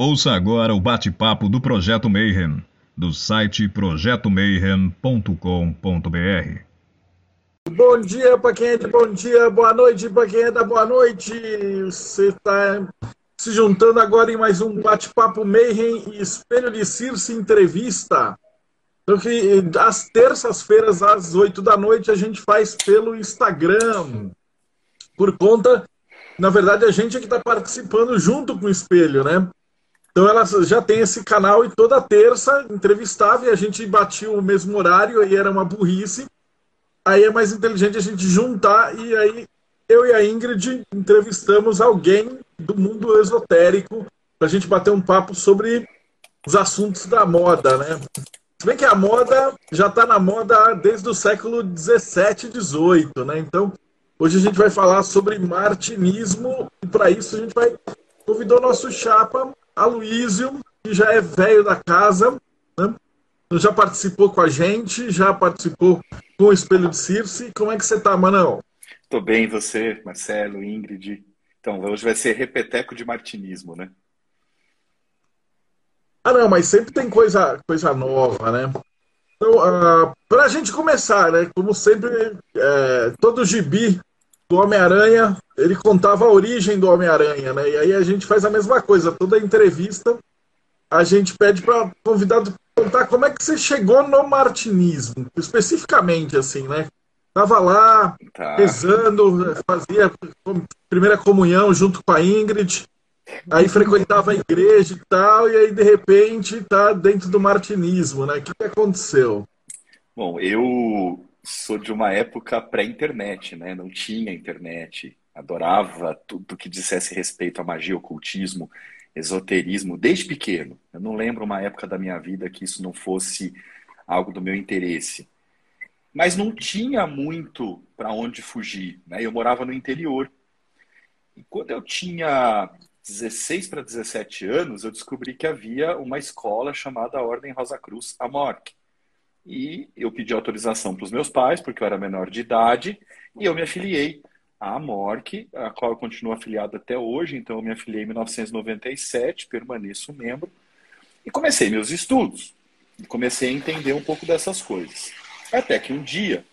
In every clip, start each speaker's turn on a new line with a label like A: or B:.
A: Ouça agora o bate-papo do Projeto Mayhem, do site projetomayhem.com.br.
B: Bom dia para quem é de bom dia, boa noite para quem é da boa noite. Você está se juntando agora em mais um bate-papo Mayhem e Espelho de Circe Entrevista. Então, que às terças-feiras, às oito da noite, a gente faz pelo Instagram. Por conta, na verdade, a gente é que está participando junto com o Espelho, né? Então ela já tem esse canal e toda terça entrevistava e a gente batia o mesmo horário, aí era uma burrice. Aí é mais inteligente a gente juntar e aí eu e a Ingrid entrevistamos alguém do mundo esotérico para a gente bater um papo sobre os assuntos da moda, né? Se bem que a moda já está na moda desde o século 17, 18, né? Então, hoje a gente vai falar sobre martinismo e para isso a gente vai convidou nosso chapa Aloísio, que já é velho da casa, né? já participou com a gente, já participou com o Espelho de Circe. Como é que você está, Manão?
C: Tô bem, você, Marcelo, Ingrid. Então, hoje vai ser repeteco de martinismo, né?
B: Ah, não, mas sempre tem coisa, coisa nova, né? Então, uh, ah, para a gente começar, né? Como sempre, é, todo gibi do Homem-Aranha, ele contava a origem do Homem-Aranha, né? E aí a gente faz a mesma coisa. Toda entrevista a gente pede para convidado contar como é que você chegou no martinismo, especificamente, assim, né? Tava lá, tá. rezando, fazia primeira comunhão junto com a Ingrid, aí frequentava a igreja e tal, e aí de repente tá dentro do martinismo, né? O que, que aconteceu?
C: Bom, eu sou de uma época pré-internet, né? Não tinha internet. Adorava tudo que dissesse respeito à magia, ocultismo, esoterismo, desde pequeno. Eu não lembro uma época da minha vida que isso não fosse algo do meu interesse. Mas não tinha muito para onde fugir. Né? Eu morava no interior. E quando eu tinha 16 para 17 anos, eu descobri que havia uma escola chamada Ordem Rosa Cruz, a MORC. E eu pedi autorização para os meus pais, porque eu era menor de idade, e eu me afiliei à MORC, a qual eu continuo afiliado até hoje. Então, eu me afiliei em 1997, permaneço membro, e comecei meus estudos. E comecei a entender um pouco dessas coisas. Até que um dia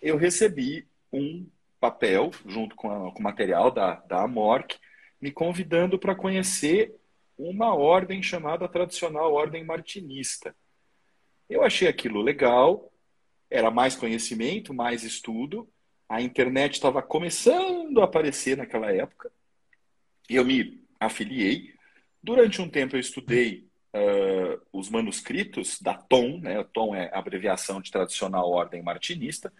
C: eu recebi um papel, junto com, a, com o material da, da AMORC, me convidando para conhecer uma ordem chamada tradicional Ordem Martinista. Eu achei aquilo legal, era mais conhecimento, mais estudo. A internet estava começando a aparecer naquela época. Eu me afiliei. Durante um tempo eu estudei uh, os manuscritos da TOM, né? TOM é abreviação de tradicional ordem martinista,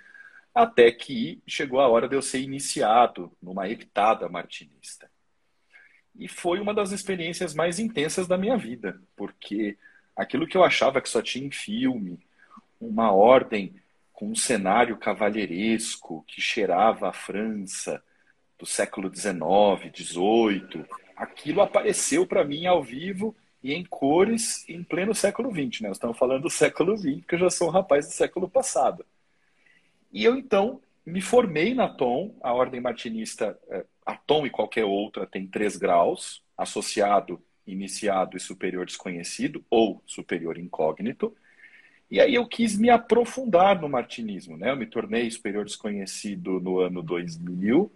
C: até que chegou a hora de eu ser iniciado numa heptada martinista. E foi uma das experiências mais intensas da minha vida, porque aquilo que eu achava que só tinha em filme, uma ordem com um cenário cavalheiresco que cheirava a França do século XIX, XVIII, aquilo apareceu para mim ao vivo e em cores em pleno século XX. Né? Estamos falando do século XX, porque eu já sou um rapaz do século passado. E eu então me formei na TOM, a ordem martinista, é, a TOM e qualquer outra tem três graus, associado iniciado e superior desconhecido ou superior incógnito. E aí eu quis me aprofundar no martinismo, né? Eu me tornei superior desconhecido no ano 2000.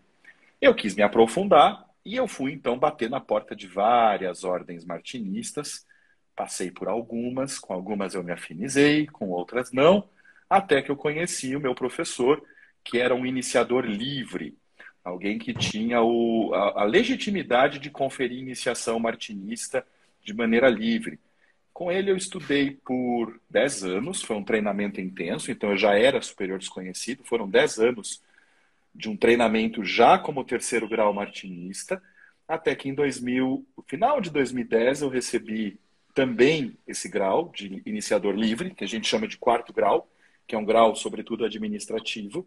C: Eu quis me aprofundar e eu fui então bater na porta de várias ordens martinistas. Passei por algumas, com algumas eu me afinizei, com outras não, até que eu conheci o meu professor, que era um iniciador livre, alguém que tinha o, a, a, legitimidade de conferir iniciação martinista de maneira livre. Com ele eu estudei por 10 anos, foi um treinamento intenso, então eu já era superior desconhecido, foram 10 anos de um treinamento já como terceiro grau martinista, até que em 2000, no final de 2010 eu recebi também esse grau de iniciador livre, que a gente chama de quarto grau, que é um grau sobretudo administrativo,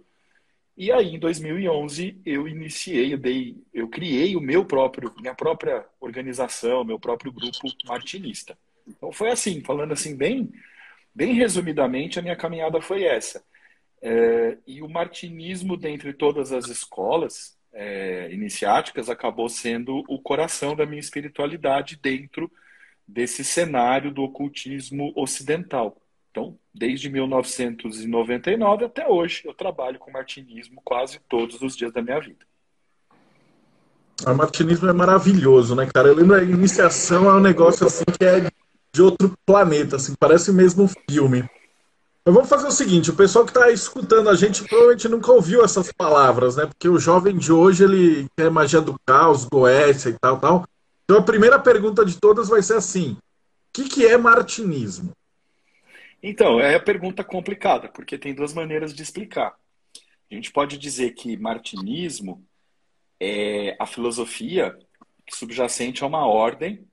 C: e aí, em 2011, eu iniciei, eu, dei, eu criei o meu próprio, minha própria organização, meu próprio grupo martinista. Então foi assim, falando assim bem, bem resumidamente, a minha caminhada foi essa. É, e o martinismo, dentre todas as escolas, é, iniciáticas acabou sendo o coração da minha espiritualidade dentro desse cenário do ocultismo ocidental. Então, desde 1999 até hoje, eu trabalho com martinismo quase todos os dias da minha vida.
B: O martinismo é maravilhoso, né, cara? Eu lembro a iniciação é um negócio assim que é de outro planeta, assim, parece mesmo um filme. Mas vamos fazer o seguinte, o pessoal que está escutando a gente provavelmente nunca ouviu essas palavras, né? Porque o jovem de hoje, ele quer magia do caos, goécia e tal, tal. Então a primeira pergunta de todas vai ser assim, o que, que é martinismo?
C: Então, é a pergunta complicada, porque tem duas maneiras de explicar. A gente pode dizer que martinismo é a filosofia subjacente a uma ordem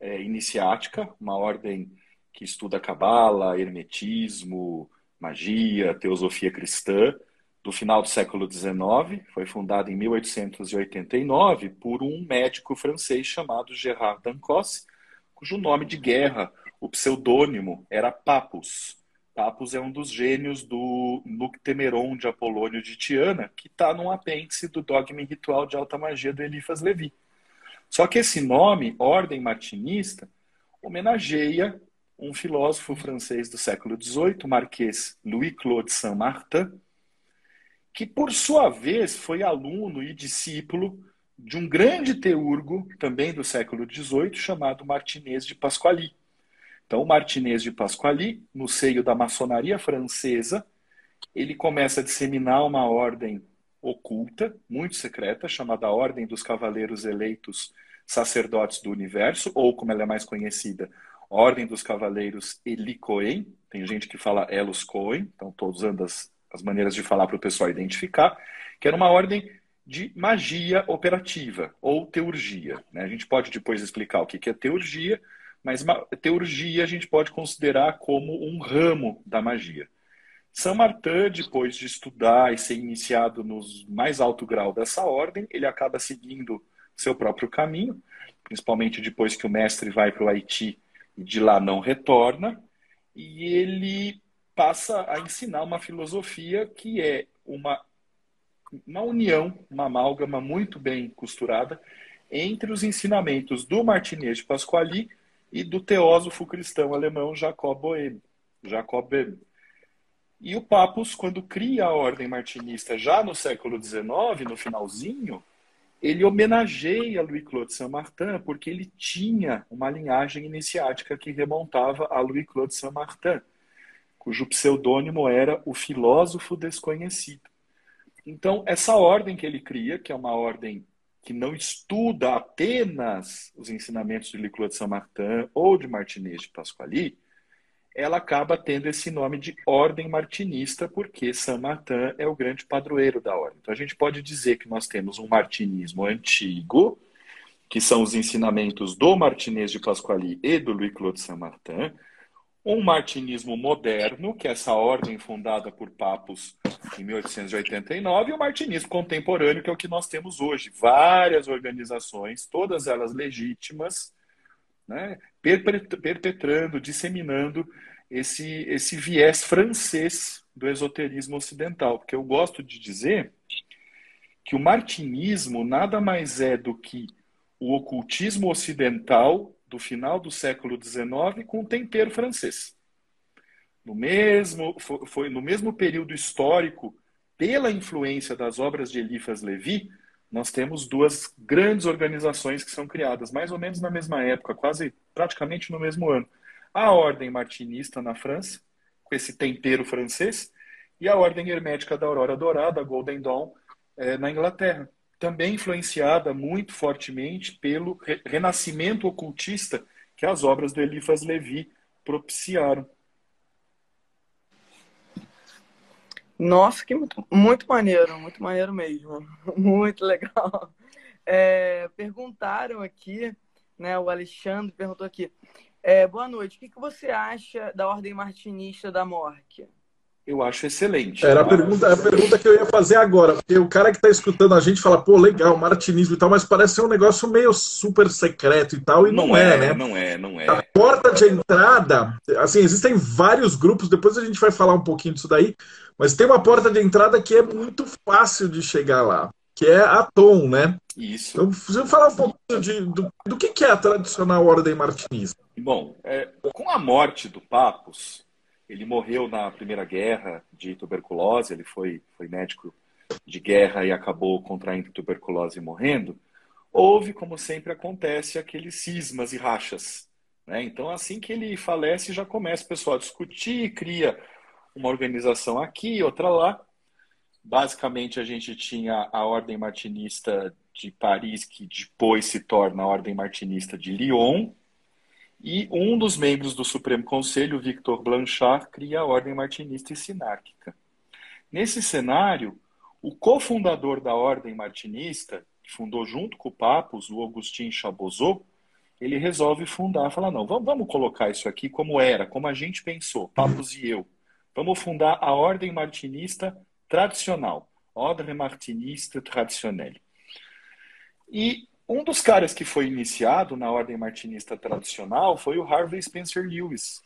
C: é, iniciática, uma ordem que estuda cabala, hermetismo, magia, teosofia cristã, do final do século XIX, foi fundada em 1889 por um médico francês chamado Gerard Dancos, cujo nome de guerra, o pseudônimo, era Papus. Papus é um dos gênios do Noctemeron de Apolônio de Tiana, que está num apêndice do Dogma Ritual de Alta Magia do Eliphas Levi. Só que esse nome, Ordem Martinista, homenageia um filósofo francês do século XVIII, Marquês Louis-Claude Saint-Martin, que, por sua vez, foi aluno e discípulo de um grande teurgo, também do século XVIII, chamado Martinez de Pasquali. Então, Martinez de Pasquali, no seio da maçonaria francesa, ele começa a disseminar uma ordem oculta, muito secreta, chamada Ordem dos Cavaleiros Eleitos Sacerdotes do Universo, ou como ela é mais conhecida, Ordem dos Cavaleiros Eli Cohen. Tem gente que fala Elos Cohen, então estou usando as, as maneiras de falar para o pessoal identificar, que era uma ordem de magia operativa ou teurgia. Né? A gente pode depois explicar o que é teurgia, mas teurgia a gente pode considerar como um ramo da magia. São Martin, depois de estudar e ser iniciado no mais alto grau dessa ordem, ele acaba seguindo seu próprio caminho, principalmente depois que o mestre vai para o Haiti e de lá não retorna, e ele passa a ensinar uma filosofia que é uma, uma união, uma amálgama muito bem costurada entre os ensinamentos do Martinez de Pasquali e do teósofo cristão alemão Jacob Boehme. Jacob Boehme. E o Papus, quando cria a ordem martinista já no século XIX, no finalzinho, ele homenageia Louis-Claude Saint-Martin porque ele tinha uma linhagem iniciática que remontava a Louis-Claude Saint-Martin, cujo pseudônimo era o filósofo desconhecido. Então, essa ordem que ele cria, que é uma ordem que não estuda apenas os ensinamentos de Louis-Claude Saint-Martin ou de Martinez de Pasquali, ela acaba tendo esse nome de ordem martinista, porque Saint-Martin é o grande padroeiro da ordem. Então a gente pode dizer que nós temos um martinismo antigo, que são os ensinamentos do Martinez de Pasquali e do Louis-Claude Saint-Martin, um martinismo moderno, que é essa ordem fundada por papos em 1889, e o martinismo contemporâneo, que é o que nós temos hoje. Várias organizações, todas elas legítimas, né, perpetrando, disseminando esse, esse viés francês do esoterismo ocidental. Porque eu gosto de dizer que o martinismo nada mais é do que o ocultismo ocidental do final do século XIX com tempero francês. No mesmo, foi no mesmo período histórico, pela influência das obras de Eliphas Levi, nós temos duas grandes organizações que são criadas mais ou menos na mesma época, quase praticamente no mesmo ano. A Ordem Martinista na França, com esse tempero francês, e a Ordem Hermética da Aurora Dourada, Golden Dawn, é, na Inglaterra. Também influenciada muito fortemente pelo re renascimento ocultista que as obras do Eliphas Levi propiciaram.
D: Nossa, que muito, muito maneiro, muito maneiro mesmo. Muito legal. É, perguntaram aqui, né? O Alexandre perguntou aqui. É, boa noite. O que, que você acha da ordem martinista da morte?
C: Eu acho excelente.
B: Era a pergunta, a pergunta que eu ia fazer agora, porque o cara que está escutando a gente fala, pô, legal, martinismo e tal, mas parece ser um negócio meio super secreto e tal, e não, não é, é, né?
C: Não é, não é.
B: A porta de entrada, assim, existem vários grupos, depois a gente vai falar um pouquinho disso daí, mas tem uma porta de entrada que é muito fácil de chegar lá. que é a Tom, né?
C: Isso.
B: Então, você falar um pouco de, do, do que, que é a tradicional Ordem Martinista?
C: Bom, é, com a morte do Papos, ele morreu na Primeira Guerra de tuberculose, ele foi, foi médico de guerra e acabou contraindo tuberculose e morrendo. Houve, como sempre acontece, aqueles cismas e rachas. Né? Então, assim que ele falece, já começa o pessoal a discutir, cria uma organização aqui, outra lá. Basicamente, a gente tinha a Ordem Martinista de Paris, que depois se torna a Ordem Martinista de Lyon, e um dos membros do Supremo Conselho, Victor Blanchard, cria a Ordem Martinista e Sinárquica. Nesse cenário, o cofundador da Ordem Martinista, que fundou junto com o Papos, o Augustin Chabozot, ele resolve fundar, fala, não, vamos, colocar isso aqui como era, como a gente pensou, Papos e eu. Vamos fundar a Ordem Martinista tradicional, Ordem Martinista Traditionnelle. E um dos caras que foi iniciado na ordem martinista tradicional foi o Harvey Spencer Lewis,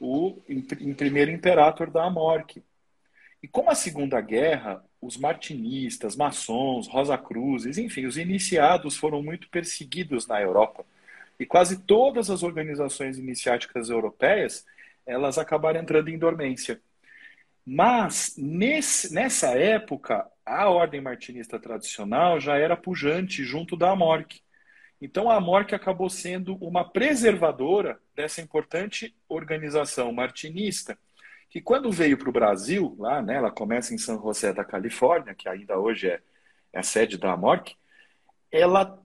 C: o em primeiro imperator da Amorque. E como a Segunda Guerra, os martinistas, maçons, Rosa-Cruzes, enfim, os iniciados foram muito perseguidos na Europa. E quase todas as organizações iniciáticas europeias, elas acabaram entrando em dormência. Mas, nesse, nessa época, a ordem martinista tradicional já era pujante junto da Amorque. Então a Amorque acabou sendo uma preservadora dessa importante organização martinista, que quando veio para o Brasil, lá, né, ela começa em San José da Califórnia, que ainda hoje é, é a sede da Amorque, ela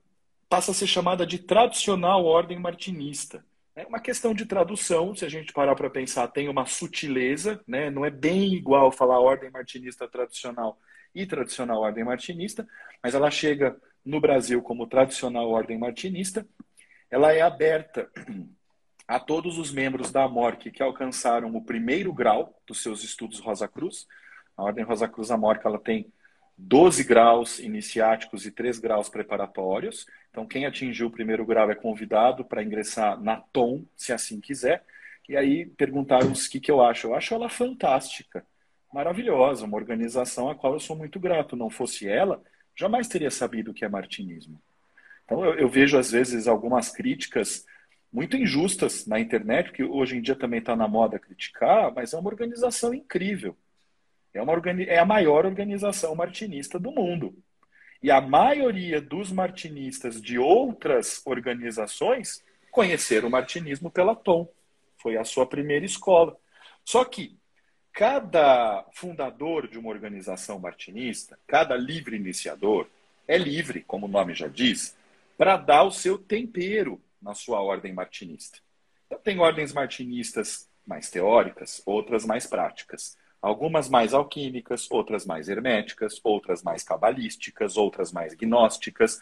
C: passa a ser chamada de tradicional ordem martinista. É uma questão de tradução, se a gente parar para pensar, tem uma sutileza, né? não é bem igual falar ordem martinista tradicional e tradicional ordem martinista, mas ela chega no Brasil como tradicional ordem martinista. Ela é aberta a todos os membros da AMORC que alcançaram o primeiro grau dos seus estudos Rosa Cruz. A Ordem Rosa Cruz AMORC ela tem 12 graus iniciáticos e 3 graus preparatórios. Então, quem atingiu o primeiro grau é convidado para ingressar na TOM, se assim quiser. E aí perguntaram o que, que eu acho. Eu acho ela fantástica maravilhosa, uma organização a qual eu sou muito grato. Não fosse ela, jamais teria sabido o que é martinismo. Então eu, eu vejo às vezes algumas críticas muito injustas na internet, que hoje em dia também está na moda criticar, mas é uma organização incrível. É, uma é a maior organização martinista do mundo. E a maioria dos martinistas de outras organizações conheceram o martinismo pela Tom. Foi a sua primeira escola. Só que cada fundador de uma organização martinista, cada livre iniciador, é livre, como o nome já diz, para dar o seu tempero na sua ordem martinista. Então, tem ordens martinistas mais teóricas, outras mais práticas. Algumas mais alquímicas, outras mais herméticas, outras mais cabalísticas, outras mais gnósticas.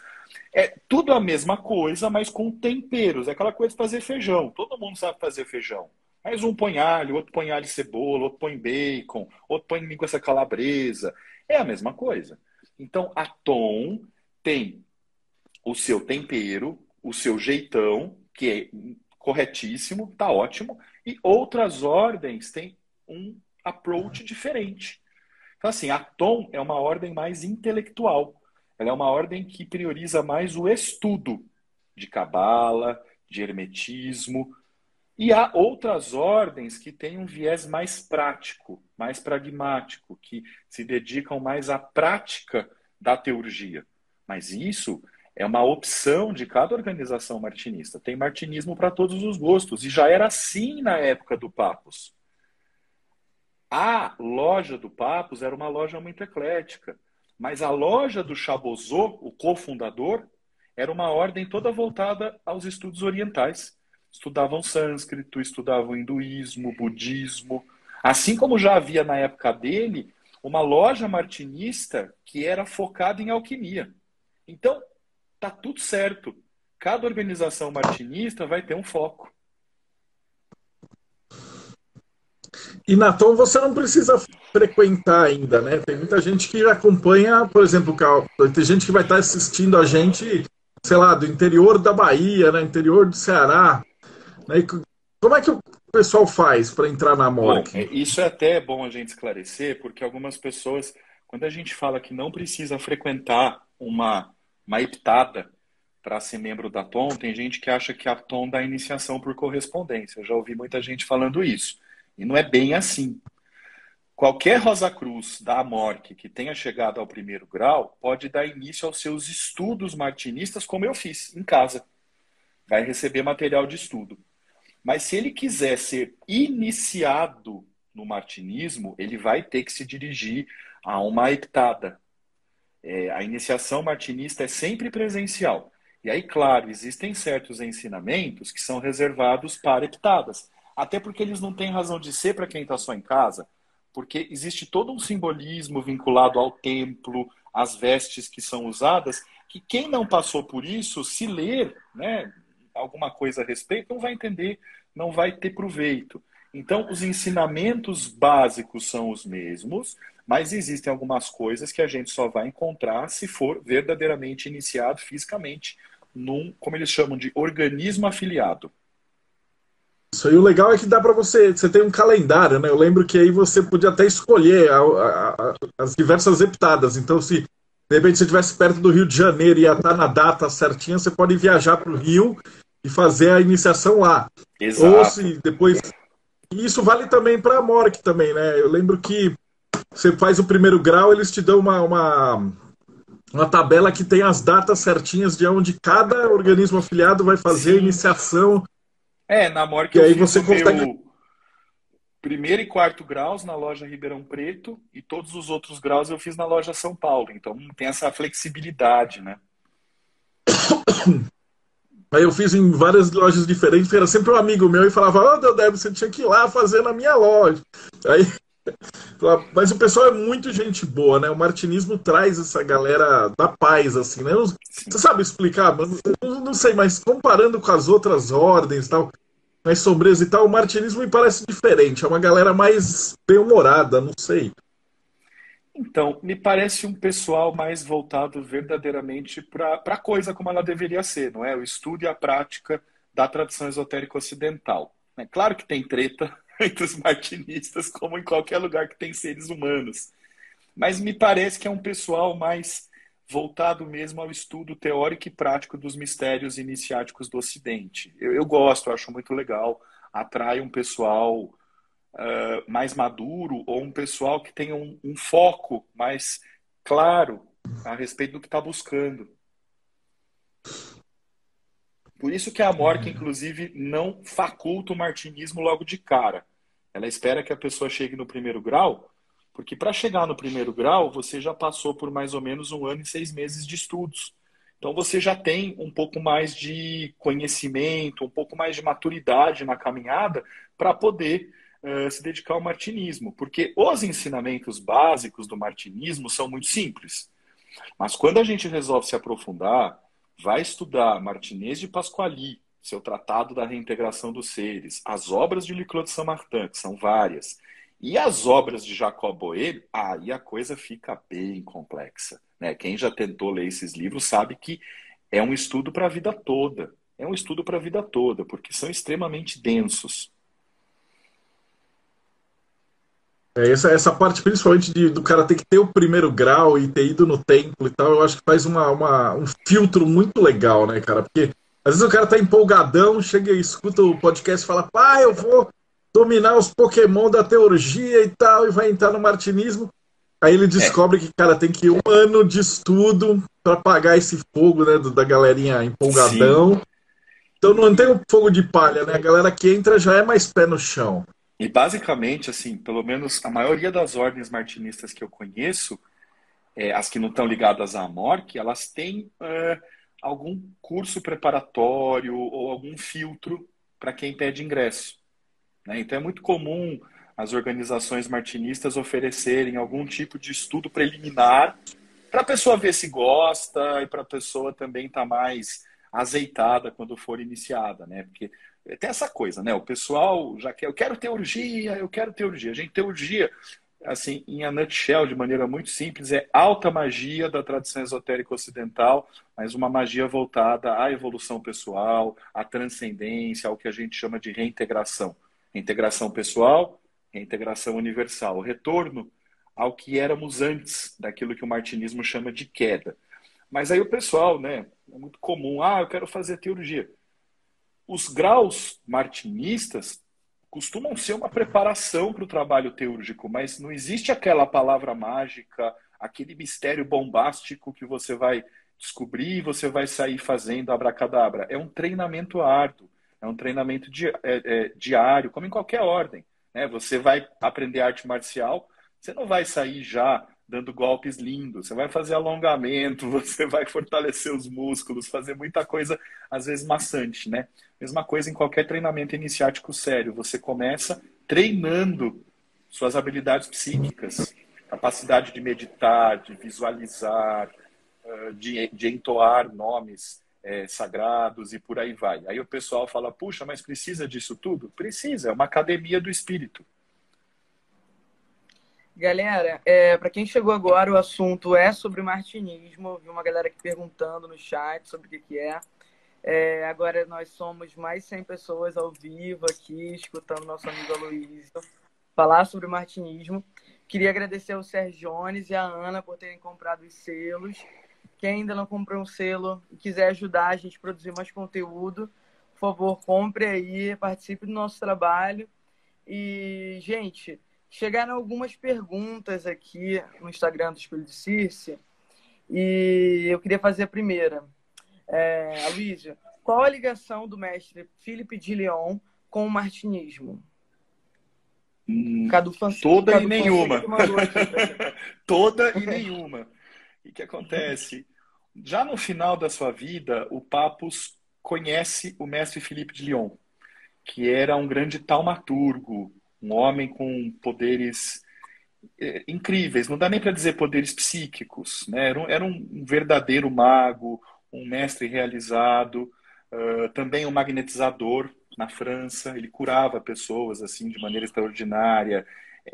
C: É tudo a mesma coisa, mas com temperos. É aquela coisa de fazer feijão. Todo mundo sabe fazer feijão. Mas um põe alho, outro põe alho e cebola, outro põe bacon, outro põe linguiça calabresa. É a mesma coisa. Então, a Tom tem o seu tempero, o seu jeitão, que é corretíssimo, tá ótimo, e outras ordens têm um approach diferente. Então, assim, a Tom é uma ordem mais intelectual. Ela é uma ordem que prioriza mais o estudo de cabala, de hermetismo, e há outras ordens que têm um viés mais prático, mais pragmático, que se dedicam mais à prática da teurgia. Mas isso é uma opção de cada organização martinista. Tem martinismo para todos os gostos. E já era assim na época do Papos. A loja do Papos era uma loja muito eclética. Mas a loja do Chabozot, o cofundador, era uma ordem toda voltada aos estudos orientais estudavam sânscrito, estudavam hinduísmo, budismo. Assim como já havia na época dele uma loja martinista que era focada em alquimia. Então, tá tudo certo. Cada organização martinista vai ter um foco.
B: E Natom você não precisa frequentar ainda, né? Tem muita gente que acompanha, por exemplo, tem gente que vai estar assistindo a gente, sei lá, do interior da Bahia, né? interior do Ceará. Né? Como é que o pessoal faz para entrar na MORC?
C: É, isso é até bom a gente esclarecer, porque algumas pessoas Quando a gente fala que não precisa frequentar uma, uma heptada para ser membro da TOM, tem gente que acha que a TOM dá iniciação por correspondência. Eu já ouvi muita gente falando isso. E não é bem assim. Qualquer Rosa Cruz da AMORC que tenha chegado ao primeiro grau pode dar início aos seus estudos martinistas, como eu fiz, em casa. Vai receber material de estudo. Mas se ele quiser ser iniciado no martinismo, ele vai ter que se dirigir a uma heptada. É, a iniciação martinista é sempre presencial. E aí, claro, existem certos ensinamentos que são reservados para heptadas. Até porque eles não têm razão de ser para quem está só em casa, porque existe todo um simbolismo vinculado ao templo, às vestes que são usadas, que quem não passou por isso, se ler né, alguma coisa a respeito, não vai entender, não vai ter proveito. Então, os ensinamentos básicos são os mesmos, mas existem algumas coisas que a gente só vai encontrar se for verdadeiramente iniciado fisicamente num, como eles chamam de organismo afiliado.
B: Isso aí, o legal é que dá para você, você tem um calendário, né? Eu lembro que aí você podia até escolher a, a, a, as diversas heptadas. Então, se de repente você estivesse perto do Rio de Janeiro e ia estar na data certinha, você pode viajar para o Rio e fazer a iniciação lá.
C: Exato.
B: Ou se depois. E isso vale também para a MORC também, né? Eu lembro que você faz o primeiro grau, eles te dão uma, uma uma tabela que tem as datas certinhas de onde cada organismo afiliado vai fazer Sim. a iniciação.
C: É, na MOR que e eu aí você consegue... primeiro e quarto graus na loja Ribeirão Preto e todos os outros graus eu fiz na loja São Paulo. Então tem essa flexibilidade, né?
B: Aí eu fiz em várias lojas diferentes, era sempre um amigo meu e falava, ô oh, Deus, você tinha que ir lá fazer na minha loja. Aí mas o pessoal é muito gente boa, né? O martinismo traz essa galera da paz, assim, né? Você sabe explicar? Eu não sei, mas comparando com as outras ordens tal, mais sombrias e tal, o martinismo me parece diferente. É uma galera mais bem-humorada, não sei.
C: Então, me parece um pessoal mais voltado verdadeiramente para a coisa como ela deveria ser, não é? O estudo e a prática da tradição esotérica ocidental. É claro que tem treta, entre os martinistas, como em qualquer lugar que tem seres humanos. Mas me parece que é um pessoal mais voltado mesmo ao estudo teórico e prático dos mistérios iniciáticos do Ocidente. Eu, eu gosto, acho muito legal, atrai um pessoal uh, mais maduro ou um pessoal que tenha um, um foco mais claro a respeito do que está buscando. Por isso que a Morca, inclusive, não faculta o martinismo logo de cara. Ela espera que a pessoa chegue no primeiro grau, porque para chegar no primeiro grau, você já passou por mais ou menos um ano e seis meses de estudos. Então você já tem um pouco mais de conhecimento, um pouco mais de maturidade na caminhada para poder uh, se dedicar ao martinismo. Porque os ensinamentos básicos do martinismo são muito simples. Mas quando a gente resolve se aprofundar, vai estudar Martinez de Pasquali, seu Tratado da Reintegração dos Seres, as obras de Liclot de Saint-Martin, que são várias, e as obras de Jacob Boehme, aí a coisa fica bem complexa. Né? Quem já tentou ler esses livros sabe que é um estudo para a vida toda. É um estudo para a vida toda, porque são extremamente densos.
B: É, essa, essa parte, principalmente de, do cara ter que ter o primeiro grau e ter ido no templo e tal, eu acho que faz uma, uma, um filtro muito legal, né, cara? Porque às vezes o cara tá empolgadão, chega e escuta o podcast e fala, pai, eu vou dominar os Pokémon da teurgia e tal, e vai entrar no martinismo. Aí ele descobre é. que, cara, tem que ir um ano de estudo para pagar esse fogo, né, da galerinha empolgadão. Sim. Então não tem um fogo de palha, né? A galera que entra já é mais pé no chão.
C: E basicamente, assim, pelo menos a maioria das ordens martinistas que eu conheço, é, as que não estão ligadas à Amorc, elas têm uh, algum curso preparatório ou algum filtro para quem pede ingresso. Né? Então é muito comum as organizações martinistas oferecerem algum tipo de estudo preliminar para a pessoa ver se gosta e para a pessoa também estar tá mais azeitada quando for iniciada, né? Porque tem essa coisa, né? O pessoal já quer, eu quero teurgia, eu quero teurgia. A gente teurgia, assim, em a nutshell, de maneira muito simples, é alta magia da tradição esotérica ocidental, mas uma magia voltada à evolução pessoal, à transcendência, ao que a gente chama de reintegração. Reintegração pessoal, reintegração universal. O retorno ao que éramos antes daquilo que o martinismo chama de queda. Mas aí o pessoal, né, é muito comum, ah, eu quero fazer teologia. Os graus martinistas costumam ser uma preparação para o trabalho teúrgico, mas não existe aquela palavra mágica, aquele mistério bombástico que você vai descobrir e você vai sair fazendo abracadabra. É um treinamento árduo, é um treinamento di é, é, diário, como em qualquer ordem. Né? Você vai aprender arte marcial, você não vai sair já dando golpes lindos, você vai fazer alongamento, você vai fortalecer os músculos, fazer muita coisa, às vezes maçante, né? Mesma coisa em qualquer treinamento iniciático sério, você começa treinando suas habilidades psíquicas, capacidade de meditar, de visualizar, de, de entoar nomes é, sagrados e por aí vai. Aí o pessoal fala, puxa, mas precisa disso tudo? Precisa, é uma academia do espírito.
D: Galera, é, para quem chegou agora, o assunto é sobre martinismo. Vi uma galera aqui perguntando no chat sobre o que, que é. é. Agora nós somos mais 100 pessoas ao vivo aqui, escutando nosso amigo Aloysio falar sobre martinismo. Queria agradecer ao Sérgio Jones e à Ana por terem comprado os selos. Quem ainda não comprou um selo e quiser ajudar a gente a produzir mais conteúdo, por favor, compre aí, participe do nosso trabalho. E, gente, Chegaram algumas perguntas aqui no Instagram do Espelho de Circe e eu queria fazer a primeira. É, Aloysio, qual a ligação do mestre Philippe de Lyon com o martinismo?
C: Hum, Cadu toda Cadu e nenhuma. toda e nenhuma. E o que acontece? Já no final da sua vida, o Papus conhece o mestre Filipe de Lyon, que era um grande taumaturgo, um homem com poderes é, incríveis, não dá nem para dizer poderes psíquicos, né? Era um, era um, verdadeiro mago, um mestre realizado, uh, também um magnetizador na França, ele curava pessoas assim de maneira extraordinária.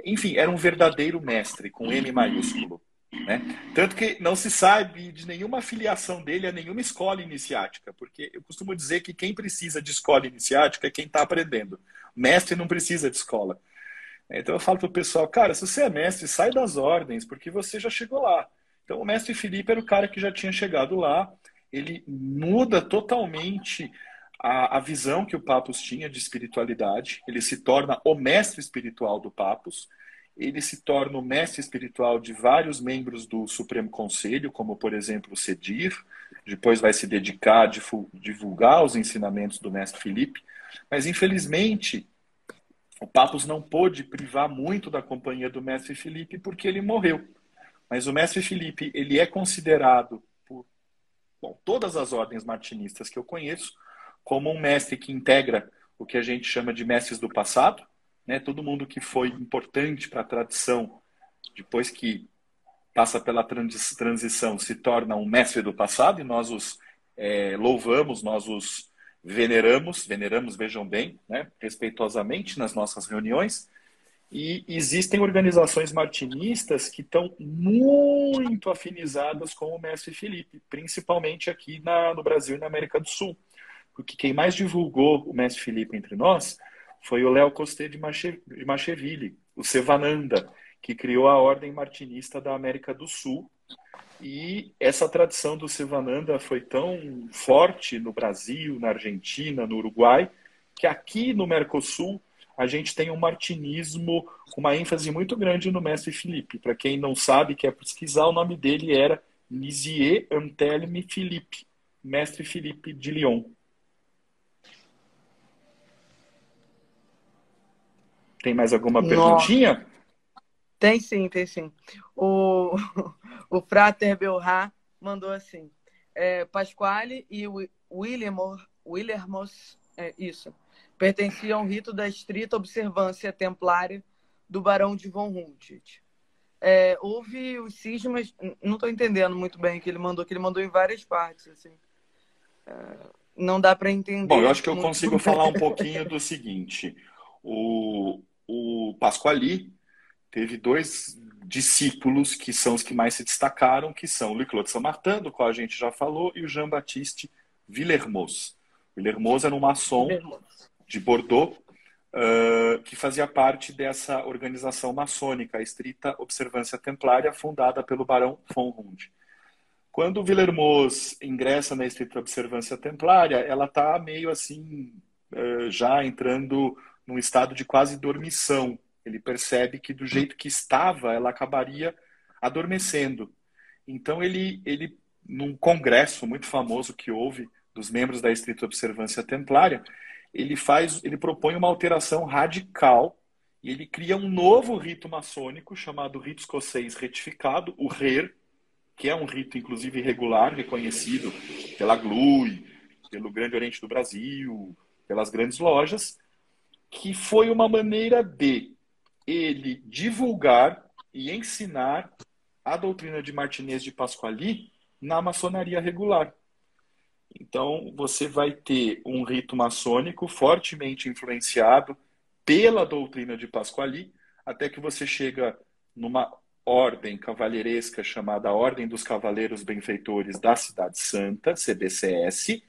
C: Enfim, era um verdadeiro mestre com M maiúsculo. Né? Tanto que não se sabe de nenhuma filiação dele a nenhuma escola iniciática, porque eu costumo dizer que quem precisa de escola iniciática é quem está aprendendo. Mestre não precisa de escola. Então eu falo para o pessoal, cara, se você é mestre, sai das ordens, porque você já chegou lá. Então o mestre Felipe era o cara que já tinha chegado lá, ele muda totalmente a, a visão que o Papus tinha de espiritualidade, ele se torna o mestre espiritual do Papus, ele se torna o mestre espiritual de vários membros do Supremo Conselho, como por exemplo o Cedir, depois vai se dedicar a divulgar os ensinamentos do mestre Felipe. Mas, infelizmente, o Papus não pôde privar muito da companhia do mestre Felipe porque ele morreu. Mas o mestre Felipe, ele é considerado por bom, todas as ordens martinistas que eu conheço como um mestre que integra o que a gente chama de mestres do passado, né? Todo mundo que foi importante para a tradição, depois que passa pela transição, se torna um mestre do passado e nós os é, louvamos, nós os veneramos, veneramos, vejam bem, né, respeitosamente nas nossas reuniões. E existem organizações martinistas que estão muito afinizadas com o mestre Felipe, principalmente aqui na, no Brasil e na América do Sul. Porque quem mais divulgou o mestre Felipe entre nós foi o Léo Costé de Macheville, o Sevananda, que criou a Ordem Martinista da América do Sul e essa tradição do Sivananda foi tão forte no Brasil, na Argentina, no Uruguai, que aqui no Mercosul a gente tem um martinismo com uma ênfase muito grande no mestre Felipe. Para quem não sabe, quer pesquisar, o nome dele era Lisier Antelme Philippe, mestre Felipe de Lyon. Tem mais alguma perguntinha?
D: Tem sim, tem sim. O, o Frater Belrá mandou assim: é, Pasquale e William, Williamos, é, isso, pertenciam ao rito da estrita observância templária do Barão de Von Humboldt. É, houve os cismas, não estou entendendo muito bem o que ele mandou, que ele mandou em várias partes, assim. É, não dá para entender.
C: Bom, eu acho que eu consigo bem. falar um pouquinho do seguinte. O, o Pasquali teve dois discípulos que são os que mais se destacaram, que são o Louis-Claude Saint-Martin, do qual a gente já falou, e o Jean-Baptiste Villermoz. Villermoz era um maçom de Bordeaux, uh, que fazia parte dessa organização maçônica, a Estrita Observância Templária, fundada pelo Barão von Hund. Quando Villermoz ingressa na Estrita Observância Templária, ela está meio assim, uh, já entrando num estado de quase dormição. Ele percebe que do jeito que estava, ela acabaria adormecendo. Então ele, ele num congresso muito famoso que houve dos membros da Estrita Observância Templária, ele faz, ele propõe uma alteração radical e ele cria um novo rito maçônico chamado rito escocês retificado, o RER, que é um rito inclusive irregular, reconhecido pela GLUI, pelo Grande Oriente do Brasil, pelas grandes lojas, que foi uma maneira de ele divulgar e ensinar a doutrina de Martinez de Pasquali na maçonaria regular. Então, você vai ter um rito maçônico fortemente influenciado pela doutrina de Pasquali, até que você chega numa ordem cavalheiresca chamada Ordem dos Cavaleiros Benfeitores da Cidade Santa, CBCS.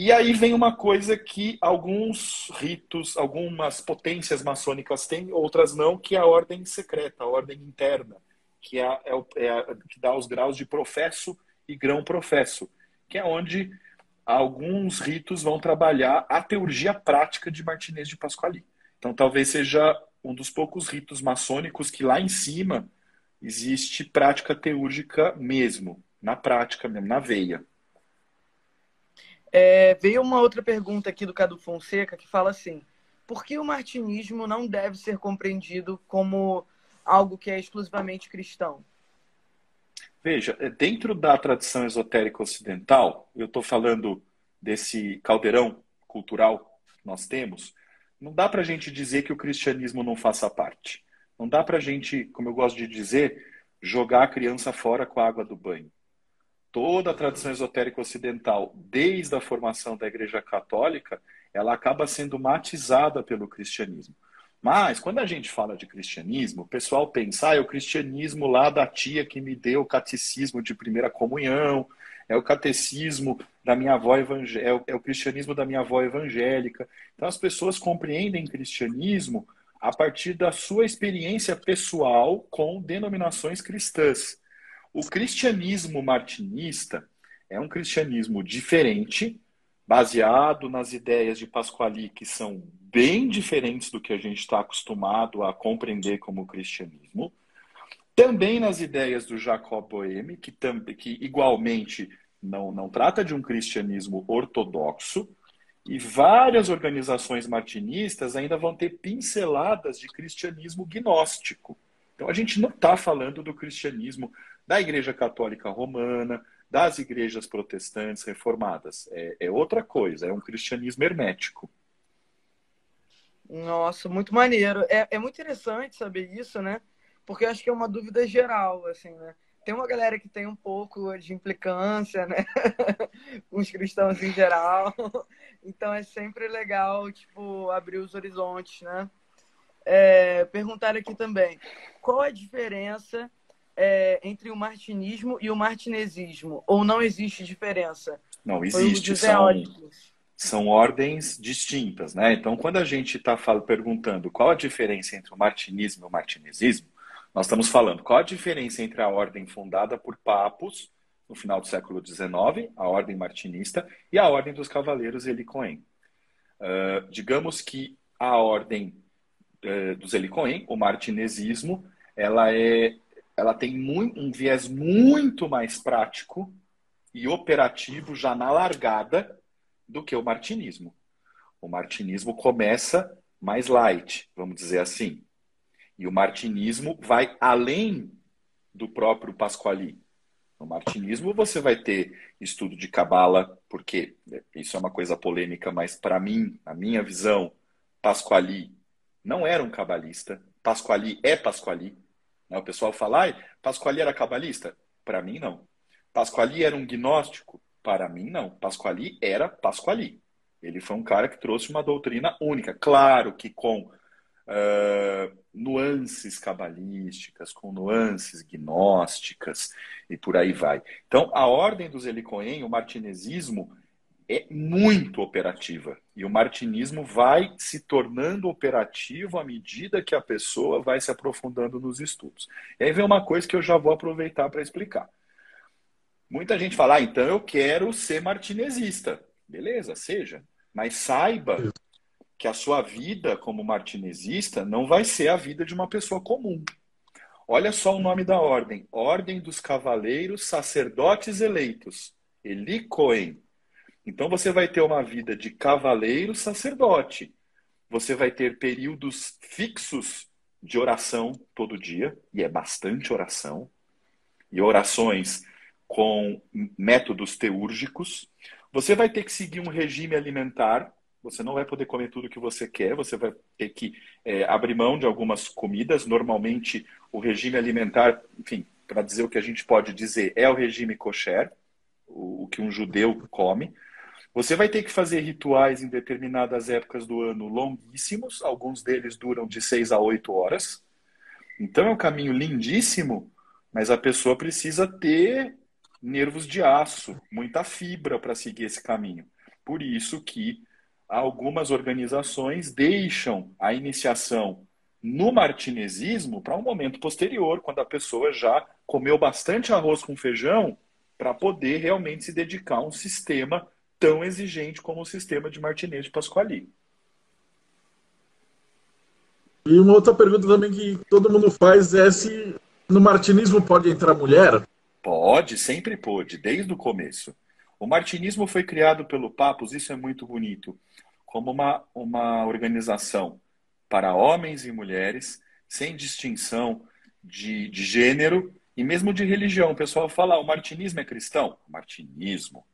C: E aí vem uma coisa que alguns ritos, algumas potências maçônicas têm, outras não, que é a ordem secreta, a ordem interna, que, é, é, é que dá os graus de professo e grão professo que é onde alguns ritos vão trabalhar a teurgia prática de Martinez de Pasquali. Então, talvez seja um dos poucos ritos maçônicos que lá em cima existe prática teúrgica mesmo, na prática mesmo, na veia.
D: É, veio uma outra pergunta aqui do Cadu Fonseca que fala assim: por que o martinismo não deve ser compreendido como algo que é exclusivamente cristão?
C: Veja, é, dentro da tradição esotérica ocidental, eu estou falando desse caldeirão cultural que nós temos, não dá para a gente dizer que o cristianismo não faça parte. Não dá para a gente, como eu gosto de dizer, jogar a criança fora com a água do banho. Toda a tradição esotérica ocidental, desde a formação da Igreja Católica, ela acaba sendo matizada pelo cristianismo. Mas, quando a gente fala de cristianismo, o pessoal pensa, ah, é o cristianismo lá da tia que me deu o catecismo de primeira comunhão, é o catecismo da minha avó evangélica, é, é o cristianismo da minha avó evangélica. Então, as pessoas compreendem cristianismo a partir da sua experiência pessoal com denominações cristãs. O cristianismo martinista é um cristianismo diferente, baseado nas ideias de Pasquali, que são bem diferentes do que a gente está acostumado a compreender como cristianismo. Também nas ideias do Jacob Boehme, que, que igualmente não, não trata de um cristianismo ortodoxo, e várias organizações martinistas ainda vão ter pinceladas de cristianismo gnóstico. Então a gente não está falando do cristianismo da Igreja Católica Romana, das igrejas protestantes reformadas. É, é outra coisa, é um cristianismo hermético.
D: Nossa, muito maneiro. É, é muito interessante saber isso, né? Porque eu acho que é uma dúvida geral, assim, né? Tem uma galera que tem um pouco de implicância, né? Os cristãos em geral. Então é sempre legal, tipo, abrir os horizontes, né? É, perguntaram aqui também, qual a diferença é, entre o martinismo e o martinesismo? Ou não existe diferença?
C: Não, existe. São, são ordens distintas, né? Então, quando a gente está perguntando qual a diferença entre o martinismo e o martinesismo, nós estamos falando qual a diferença entre a ordem fundada por papos no final do século XIX, a ordem martinista, e a ordem dos cavaleiros Helicoen. Uh, digamos que a ordem uh, dos Helicoen, o martinesismo, ela é ela tem muito, um viés muito mais prático e operativo já na largada do que o martinismo. O martinismo começa mais light, vamos dizer assim. E o martinismo vai além do próprio Pasquali. No martinismo você vai ter estudo de cabala, porque isso é uma coisa polêmica, mas para mim, a minha visão, Pasquali não era um cabalista. Pasquali é Pasquali. O pessoal fala, ah, Pasquali era cabalista? Para mim, não. Pasquali era um gnóstico? Para mim, não. Pasquali era Pasquali. Ele foi um cara que trouxe uma doutrina única. Claro que com uh, nuances cabalísticas, com nuances gnósticas e por aí vai. Então, a ordem dos Helicoen, o martinesismo, é muito operativa. E o martinismo vai se tornando operativo à medida que a pessoa vai se aprofundando nos estudos. E aí vem uma coisa que eu já vou aproveitar para explicar. Muita gente fala, ah, então eu quero ser martinesista. Beleza, seja. Mas saiba que a sua vida como martinesista não vai ser a vida de uma pessoa comum. Olha só o nome da ordem: Ordem dos Cavaleiros Sacerdotes Eleitos. Eli Cohen. Então você vai ter uma vida de cavaleiro sacerdote. Você vai ter períodos fixos de oração todo dia, e é bastante oração, e orações com métodos teúrgicos. Você vai ter que seguir um regime alimentar. Você não vai poder comer tudo que você quer. Você vai ter que é, abrir mão de algumas comidas. Normalmente, o regime alimentar, enfim, para dizer o que a gente pode dizer, é o regime kosher, o, o que um judeu come. Você vai ter que fazer rituais em determinadas épocas do ano longuíssimos. Alguns deles duram de seis a oito horas. Então é um caminho lindíssimo, mas a pessoa precisa ter nervos de aço, muita fibra para seguir esse caminho. Por isso que algumas organizações deixam a iniciação no martinesismo para um momento posterior, quando a pessoa já comeu bastante arroz com feijão, para poder realmente se dedicar a um sistema tão exigente como o sistema de Martinez de Pasquali.
B: E uma outra pergunta também que todo mundo faz é se no martinismo pode entrar mulher?
C: Pode, sempre pôde, desde o começo. O martinismo foi criado pelo Papos, isso é muito bonito, como uma, uma organização para homens e mulheres, sem distinção de, de gênero e mesmo de religião. O pessoal fala, ah, o martinismo é cristão? O martinismo,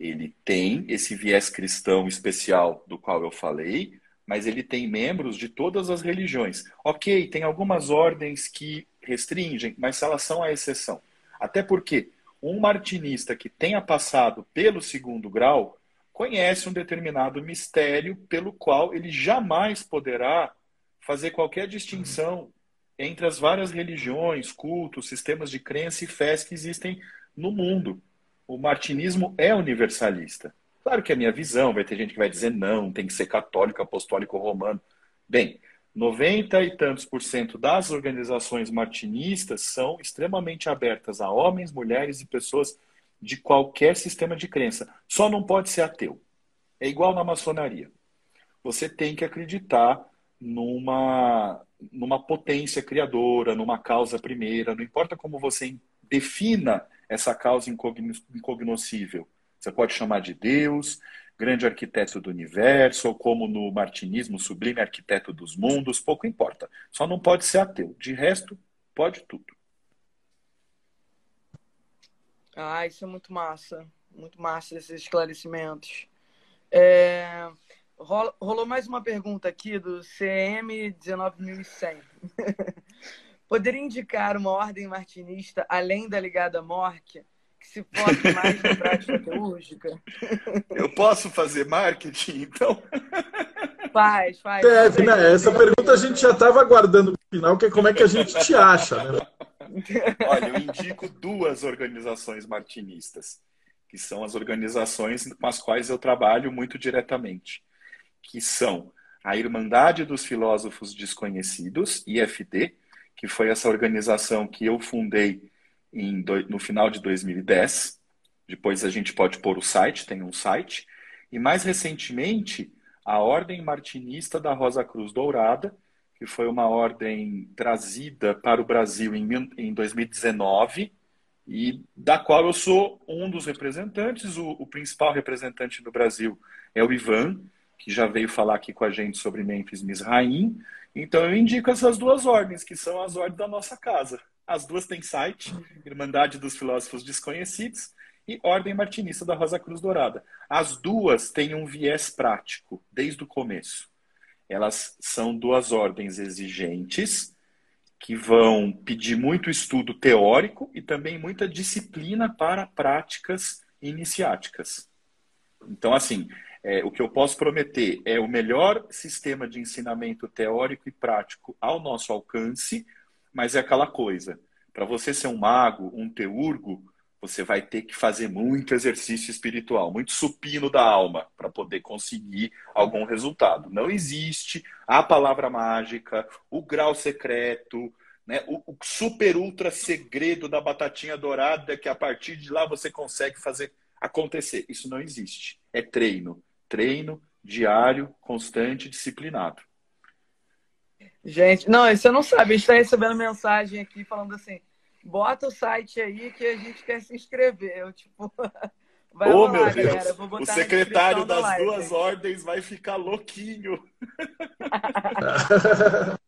C: ele tem esse viés cristão especial do qual eu falei, mas ele tem membros de todas as religiões. Ok, tem algumas ordens que restringem, mas elas são a exceção. Até porque um martinista que tenha passado pelo segundo grau conhece um determinado mistério pelo qual ele jamais poderá fazer qualquer distinção entre as várias religiões, cultos, sistemas de crença e fés que existem no mundo. O martinismo é universalista. Claro que é a minha visão, vai ter gente que vai dizer não, tem que ser católico, apostólico, romano. Bem, 90 e tantos por cento das organizações martinistas são extremamente abertas a homens, mulheres e pessoas de qualquer sistema de crença. Só não pode ser ateu. É igual na maçonaria. Você tem que acreditar numa, numa potência criadora, numa causa primeira, não importa como você defina essa causa incognoscível. Você pode chamar de Deus, grande arquiteto do universo, ou como no martinismo, sublime arquiteto dos mundos, pouco importa. Só não pode ser ateu. De resto, pode tudo.
D: Ah, isso é muito massa. Muito massa esses esclarecimentos. É... Rolou mais uma pergunta aqui do CM 19100. Poderia indicar uma ordem martinista além da ligada Mork? que se foque mais na prática teúrgica?
C: Eu posso fazer marketing, então?
D: Faz, faz.
B: Deve, né? Essa pergunta a gente já estava aguardando no final, que é como é que a gente te acha, né?
C: Olha, eu indico duas organizações martinistas, que são as organizações com as quais eu trabalho muito diretamente, que são a Irmandade dos Filósofos Desconhecidos, IFD, que foi essa organização que eu fundei em, no final de 2010. Depois a gente pode pôr o site, tem um site. E mais recentemente, a Ordem Martinista da Rosa Cruz Dourada, que foi uma ordem trazida para o Brasil em, em 2019 e da qual eu sou um dos representantes. O, o, principal representante do Brasil é o Ivan, que já veio falar aqui com a gente sobre Memphis Misraim. Então eu indico essas duas ordens, que são as ordens da nossa casa. As duas têm site, Irmandade dos Filósofos Desconhecidos e Ordem Martinista da Rosa Cruz Dourada. As duas têm um viés prático desde o começo. Elas são duas ordens exigentes que vão pedir muito estudo teórico e também muita disciplina para práticas iniciáticas. Então, assim, é, o que eu posso prometer é o melhor sistema de ensinamento teórico e prático ao nosso alcance mas é aquela coisa. Para você ser um mago, um teurgo, você vai ter que fazer muito exercício espiritual, muito supino da alma para poder conseguir algum resultado. Não existe a palavra mágica, o grau secreto, né, o, o super ultra segredo da batatinha dourada que a partir de lá você consegue fazer acontecer. Isso não existe. É treino, treino diário, constante, disciplinado.
D: Gente, não, você não sabe, a gente está recebendo mensagem aqui falando assim bota o site aí que a gente quer se inscrever. Eu, tipo,
C: vai Ô, meu Deus. o secretário das live, duas gente. ordens vai ficar louquinho.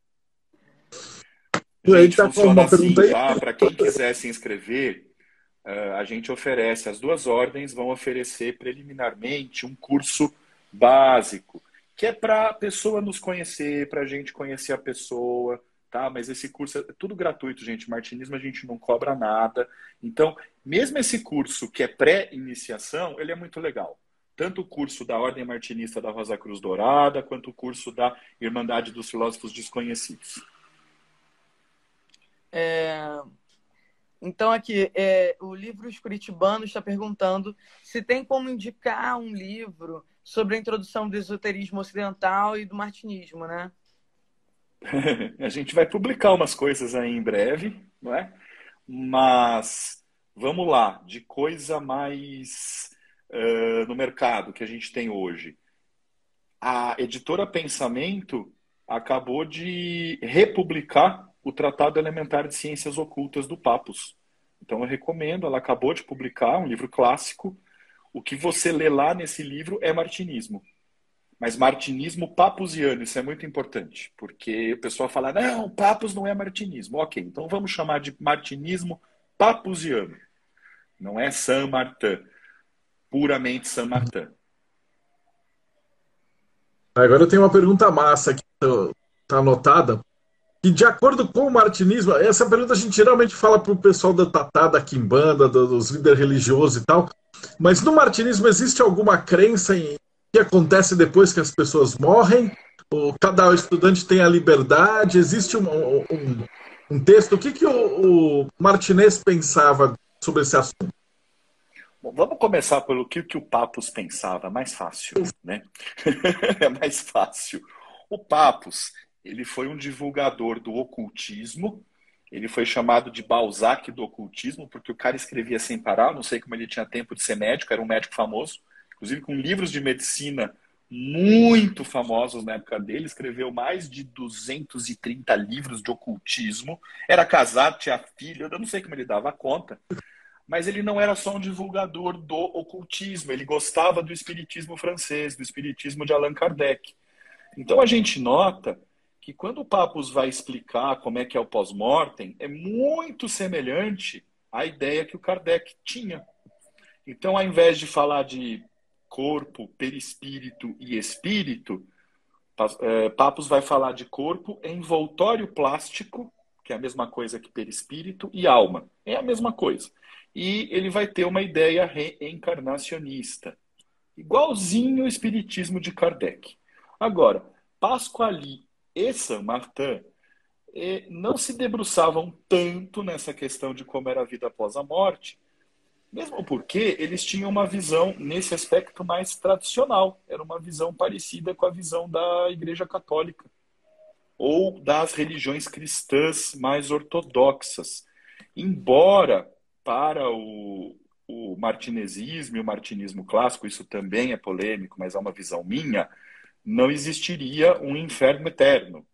C: gente, tá funciona assim, tá? Para quem quiser se inscrever, a gente oferece, as duas ordens vão oferecer preliminarmente um curso básico, que é para a pessoa nos conhecer, para a gente conhecer a pessoa, tá? Mas esse curso é tudo gratuito, gente. Martinismo a gente não cobra nada. Então, mesmo esse curso que é pré-iniciação, ele é muito legal. Tanto o curso da Ordem Martinista da Rosa Cruz Dourada, quanto o curso da Irmandade dos Filósofos Desconhecidos.
D: É... Então, aqui, é, o livro Os Curitibanos está perguntando se tem como indicar um livro sobre a introdução do esoterismo ocidental e do martinismo, né?
C: a gente vai publicar umas coisas aí em breve, não é? Mas vamos lá, de coisa mais uh, no mercado que a gente tem hoje. A editora Pensamento acabou de republicar o Tratado Elementar de Ciências Ocultas do Papus. Então eu recomendo, ela acabou de publicar um livro clássico. O que você lê lá nesse livro é martinismo mas martinismo papusiano, isso é muito importante, porque o pessoal fala, não, papus não é martinismo. Ok, então vamos chamar de martinismo papusiano. Não é San Martin, puramente San Martin.
B: Agora eu tenho uma pergunta massa aqui, está anotada, e de acordo com o martinismo, essa pergunta a gente geralmente fala para o pessoal da Tatá, da Kimbanda, dos líderes religiosos e tal, mas no martinismo existe alguma crença em que acontece depois que as pessoas morrem? O, cada estudante tem a liberdade? Existe um, um, um texto? O que, que o, o Martinez pensava sobre esse assunto?
C: Bom, vamos começar pelo que, que o Papus pensava, mais fácil, né? é mais fácil. O Papus, ele foi um divulgador do ocultismo, ele foi chamado de Balzac do ocultismo, porque o cara escrevia sem parar, não sei como ele tinha tempo de ser médico, era um médico famoso inclusive com livros de medicina muito famosos na época dele, escreveu mais de 230 livros de ocultismo. Era casado, tinha filho, eu não sei como ele dava conta. Mas ele não era só um divulgador do ocultismo, ele gostava do espiritismo francês, do espiritismo de Allan Kardec. Então a gente nota que quando o Papus vai explicar como é que é o pós-mortem, é muito semelhante à ideia que o Kardec tinha. Então, ao invés de falar de corpo, perispírito e espírito, é, Papos vai falar de corpo envoltório plástico, que é a mesma coisa que perispírito, e alma. É a mesma coisa. E ele vai ter uma ideia reencarnacionista, igualzinho o espiritismo de Kardec. Agora, Pasquali e Saint Martin eh, não se debruçavam tanto nessa questão de como era a vida após a morte, mesmo porque eles tinham uma visão, nesse aspecto, mais tradicional. Era uma visão parecida com a visão da Igreja Católica ou das religiões cristãs mais ortodoxas. Embora, para o, o martinesismo e o martinismo clássico, isso também é polêmico, mas é uma visão minha, não existiria um inferno eterno.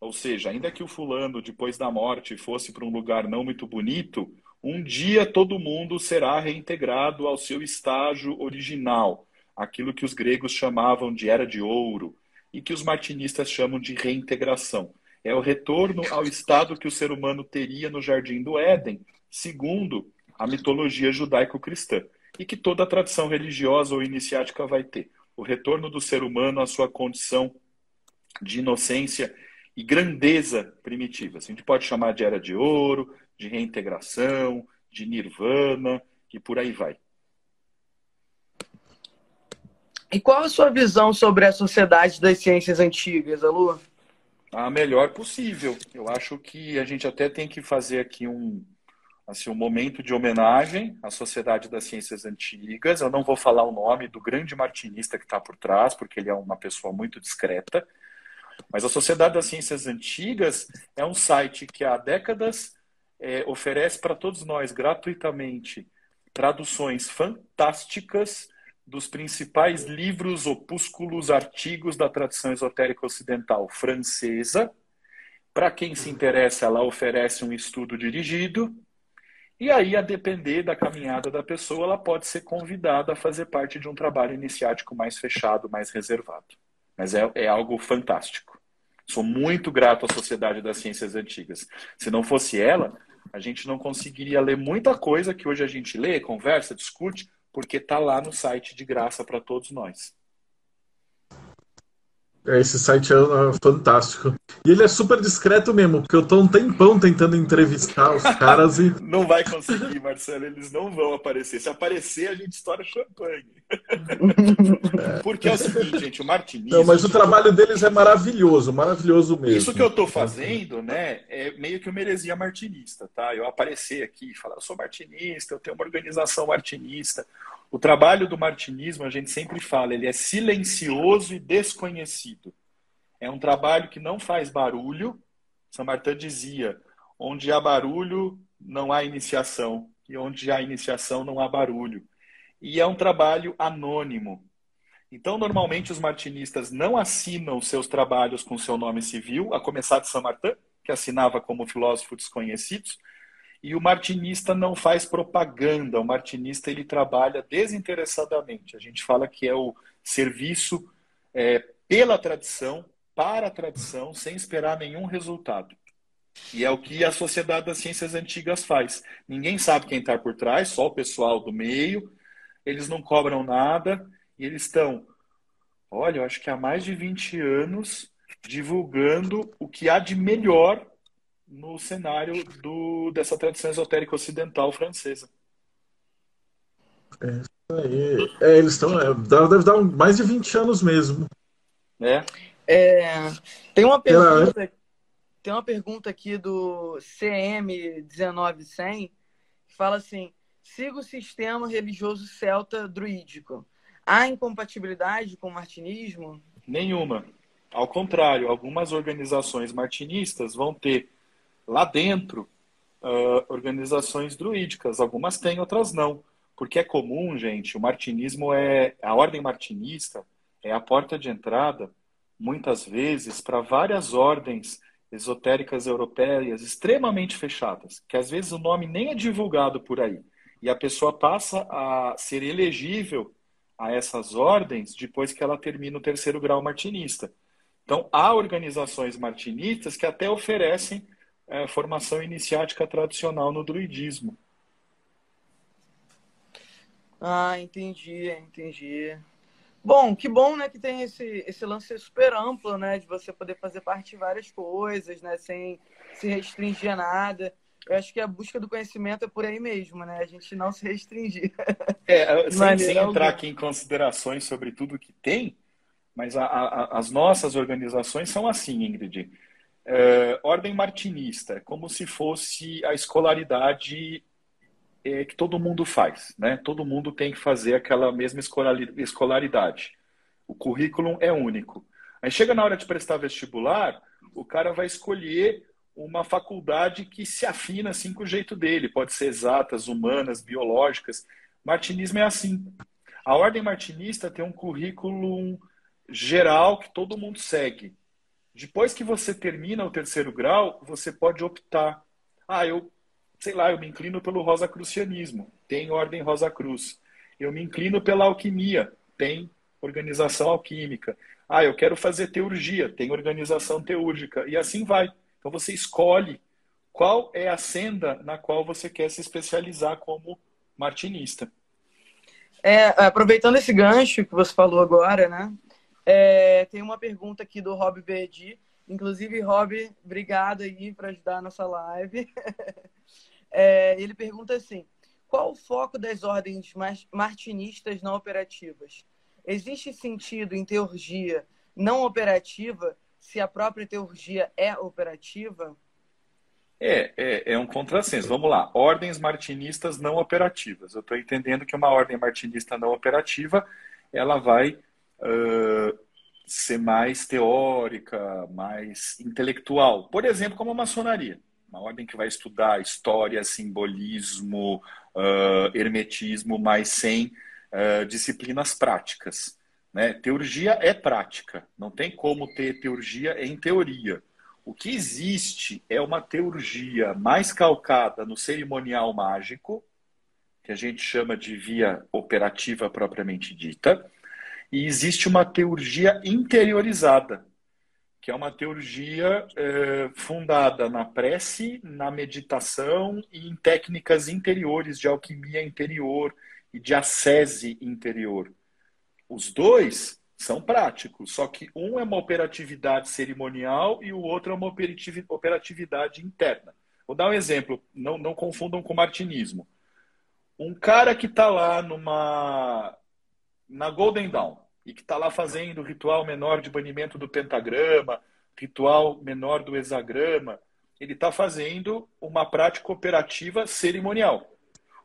C: Ou seja, ainda que o fulano, depois da morte, fosse para um lugar não muito bonito, um dia todo mundo será reintegrado ao seu estágio original, aquilo que os gregos chamavam de era de ouro e que os martinistas chamam de reintegração. É o retorno ao estado que o ser humano teria no jardim do Éden, segundo a mitologia judaico-cristã, e que toda tradição religiosa ou iniciática vai ter. O retorno do ser humano à sua condição de inocência e grandeza primitiva. A gente pode chamar de era de ouro, de reintegração, de nirvana e por aí vai.
D: E qual a sua visão sobre a sociedade das ciências antigas, Alu?
C: A melhor possível. Eu acho que a gente até tem que fazer aqui um, assim, um momento de homenagem à Sociedade das Ciências Antigas. Eu não vou falar o nome do grande martinista que está por trás, porque ele é uma pessoa muito discreta. Mas a Sociedade das Ciências Antigas é um site que há décadas é, oferece para todos nós gratuitamente traduções fantásticas dos principais livros, opúsculos, artigos da tradição esotérica ocidental francesa. Para quem se interessa, ela oferece um estudo dirigido. E aí, a depender da caminhada da pessoa, ela pode ser convidada a fazer parte de um trabalho iniciático mais fechado, mais reservado. Mas é, é algo fantástico. Sou muito grato à Sociedade das Ciências Antigas. Se não fosse ela, a gente não conseguiria ler muita coisa que hoje a gente lê, conversa, discute, porque está lá no site de graça para todos nós.
B: É, esse site é, é fantástico. E ele é super discreto mesmo, porque eu tô um tempão tentando entrevistar os caras e.
C: não vai conseguir, Marcelo, eles não vão aparecer. Se aparecer, a gente estoura champanhe. É. Porque é o seguinte, gente, o Martinismo.
B: Não, mas o trabalho deles é maravilhoso, maravilhoso mesmo.
C: Isso que eu tô fazendo, né, é meio que uma heresia martinista, tá? Eu aparecer aqui e falar, eu sou martinista, eu tenho uma organização martinista. O trabalho do martinismo, a gente sempre fala, ele é silencioso e desconhecido. É um trabalho que não faz barulho. São Martin dizia: onde há barulho, não há iniciação, e onde há iniciação, não há barulho. E é um trabalho anônimo. Então, normalmente, os martinistas não assinam seus trabalhos com seu nome civil, a começar de São Martin, que assinava como filósofo desconhecidos, e o martinista não faz propaganda, o martinista ele trabalha desinteressadamente. A gente fala que é o serviço é, pela tradição, para a tradição, sem esperar nenhum resultado. E é o que a Sociedade das Ciências Antigas faz. Ninguém sabe quem está por trás, só o pessoal do meio. Eles não cobram nada e eles estão, olha, eu acho que há mais de 20 anos divulgando o que há de melhor no cenário do, dessa tradição esotérica ocidental francesa.
B: É isso aí. É, eles estão. É, deve dar mais de 20 anos mesmo.
D: É. é tem uma pergunta. Tem uma pergunta aqui do CM19100 que fala assim: siga o sistema religioso celta druídico. Há incompatibilidade com o martinismo?
C: Nenhuma. Ao contrário, algumas organizações martinistas vão ter lá dentro uh, organizações druídicas. Algumas têm, outras não. Porque é comum, gente, o martinismo é. A ordem martinista é a porta de entrada, muitas vezes, para várias ordens esotéricas europeias extremamente fechadas, que às vezes o nome nem é divulgado por aí. E a pessoa passa a ser elegível a essas ordens depois que ela termina o terceiro grau martinista. Então, há organizações martinistas que até oferecem é, formação iniciática tradicional no druidismo.
D: Ah, entendi, entendi. Bom, que bom, né, que tem esse, esse lance super amplo, né, de você poder fazer parte de várias coisas, né, sem se restringir a nada. Eu acho que a busca do conhecimento é por aí mesmo, né, a gente não se restringir.
C: É, sem, sem entrar aqui em considerações sobre tudo que tem, mas a, a, as nossas organizações são assim, Ingrid. É, ordem martinista, é como se fosse a escolaridade é, que todo mundo faz, né? Todo mundo tem que fazer aquela mesma escolaridade. O currículo é único. Aí chega na hora de prestar vestibular, o cara vai escolher uma faculdade que se afina assim com o jeito dele. Pode ser exatas, humanas, biológicas. Martinismo é assim. A ordem martinista tem um currículo geral que todo mundo segue. Depois que você termina o terceiro grau, você pode optar. Ah, eu, sei lá, eu me inclino pelo rosacrucianismo, tem ordem Rosa Cruz. Eu me inclino pela alquimia, tem organização alquímica. Ah, eu quero fazer teurgia, tem organização teúrgica. E assim vai. Então você escolhe qual é a senda na qual você quer se especializar como martinista.
D: É, aproveitando esse gancho que você falou agora, né? É, tem uma pergunta aqui do Rob Verdi. Inclusive, Rob, obrigado aí por ajudar a nossa live. É, ele pergunta assim: qual o foco das ordens martinistas não operativas? Existe sentido em teurgia não operativa se a própria teurgia é operativa?
C: É, é, é um contrassenso. Vamos lá. Ordens martinistas não operativas. Eu estou entendendo que uma ordem martinista não operativa ela vai uh, ser mais teórica, mais intelectual. Por exemplo, como a maçonaria. Uma ordem que vai estudar história, simbolismo, uh, hermetismo, mas sem uh, disciplinas práticas. Né? Teurgia é prática. Não tem como ter teurgia em teoria. O que existe é uma teurgia mais calcada no cerimonial mágico, que a gente chama de via operativa propriamente dita, e existe uma teurgia interiorizada, que é uma teurgia é, fundada na prece, na meditação e em técnicas interiores de alquimia interior e de ascese interior. Os dois são práticos, só que um é uma operatividade cerimonial e o outro é uma operatividade interna. Vou dar um exemplo, não, não confundam com martinismo. Um cara que está lá numa na Golden Dawn e que está lá fazendo ritual menor de banimento do pentagrama, ritual menor do hexagrama, ele está fazendo uma prática operativa cerimonial.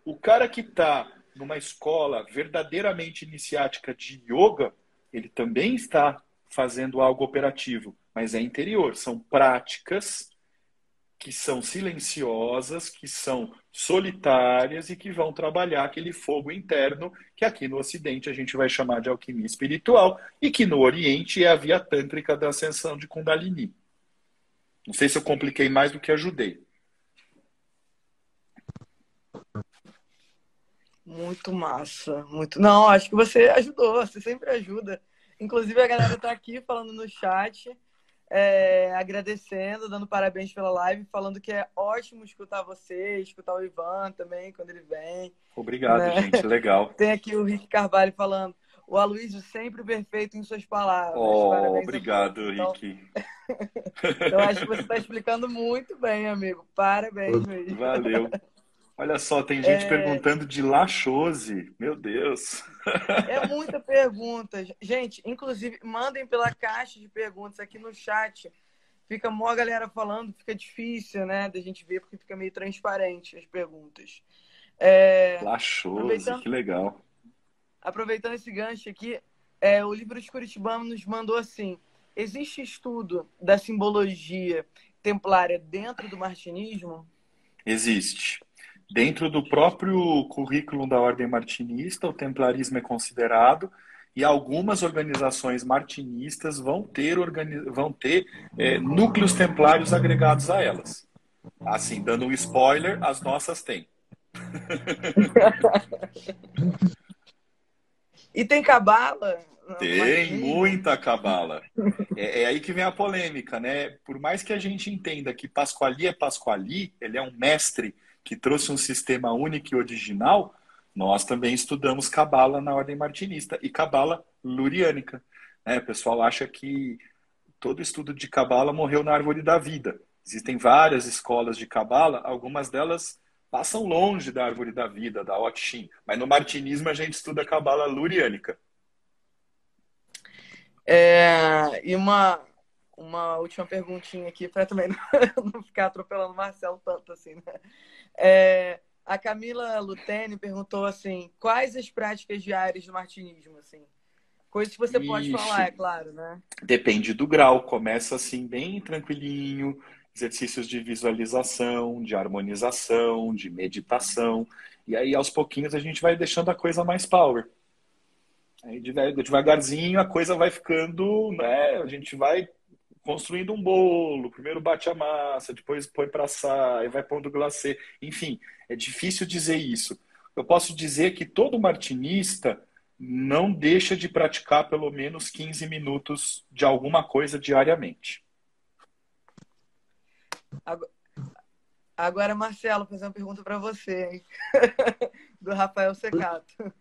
C: O cara que está numa escola verdadeiramente iniciática de yoga, ele também está fazendo algo operativo, mas é interior. São práticas que são silenciosas, que são solitárias e que vão trabalhar aquele fogo interno que aqui no Ocidente a gente vai chamar de alquimia espiritual e que no Oriente é a via tântrica da ascensão de Kundalini. Não sei se eu compliquei mais do que ajudei.
D: Muito massa, muito. Não, acho que você ajudou, você sempre ajuda. Inclusive a galera tá aqui falando no chat, é, agradecendo, dando parabéns pela live, falando que é ótimo escutar você, escutar o Ivan também quando ele vem.
C: Obrigado, né? gente, legal.
D: Tem aqui o Rick Carvalho falando. O Aloysio sempre perfeito em suas palavras.
C: Oh, obrigado, então, Rick.
D: então, acho que você está explicando muito bem, amigo. Parabéns mesmo.
C: Valeu. Olha só, tem gente é... perguntando de Lachose. Meu Deus.
D: É muita pergunta. Gente, inclusive, mandem pela caixa de perguntas aqui no chat. Fica mó galera falando, fica difícil, né, da gente ver, porque fica meio transparente as perguntas.
C: É... Lachose, que legal.
D: Aproveitando esse gancho aqui, é, o livro de Curitibano nos mandou assim: existe estudo da simbologia templária dentro do martinismo?
C: Existe. Dentro do próprio currículo da Ordem Martinista, o templarismo é considerado e algumas organizações martinistas vão ter, organi vão ter é, núcleos templários agregados a elas. Assim, dando um spoiler, as nossas têm.
D: e tem cabala?
C: Tem muita cabala. É, é, aí que vem a polêmica, né? Por mais que a gente entenda que Pasquali é Pasquali, ele é um mestre que trouxe um sistema único e original, nós também estudamos Cabala na ordem martinista e Cabala luriânica. Né? O pessoal acha que todo estudo de Cabala morreu na árvore da vida. Existem várias escolas de Cabala, algumas delas passam longe da árvore da vida, da Otshin, mas no martinismo a gente estuda Cabala luriânica.
D: É, e uma, uma última perguntinha aqui, para também não, não ficar atropelando o Marcelo tanto assim, né? É, a Camila Lutene perguntou assim: quais as práticas diárias do martinismo? Assim? Coisas que você Ixi, pode falar, é claro, né?
C: Depende do grau. Começa assim, bem tranquilinho, exercícios de visualização, de harmonização, de meditação. E aí, aos pouquinhos, a gente vai deixando a coisa mais power. Aí, devagarzinho, a coisa vai ficando, né? A gente vai construindo um bolo, primeiro bate a massa, depois põe para assar, e vai pondo glacê. Enfim, é difícil dizer isso. Eu posso dizer que todo martinista não deixa de praticar pelo menos 15 minutos de alguma coisa diariamente.
D: Agora, Marcelo, fazer uma pergunta para você, hein? do Rafael Secato.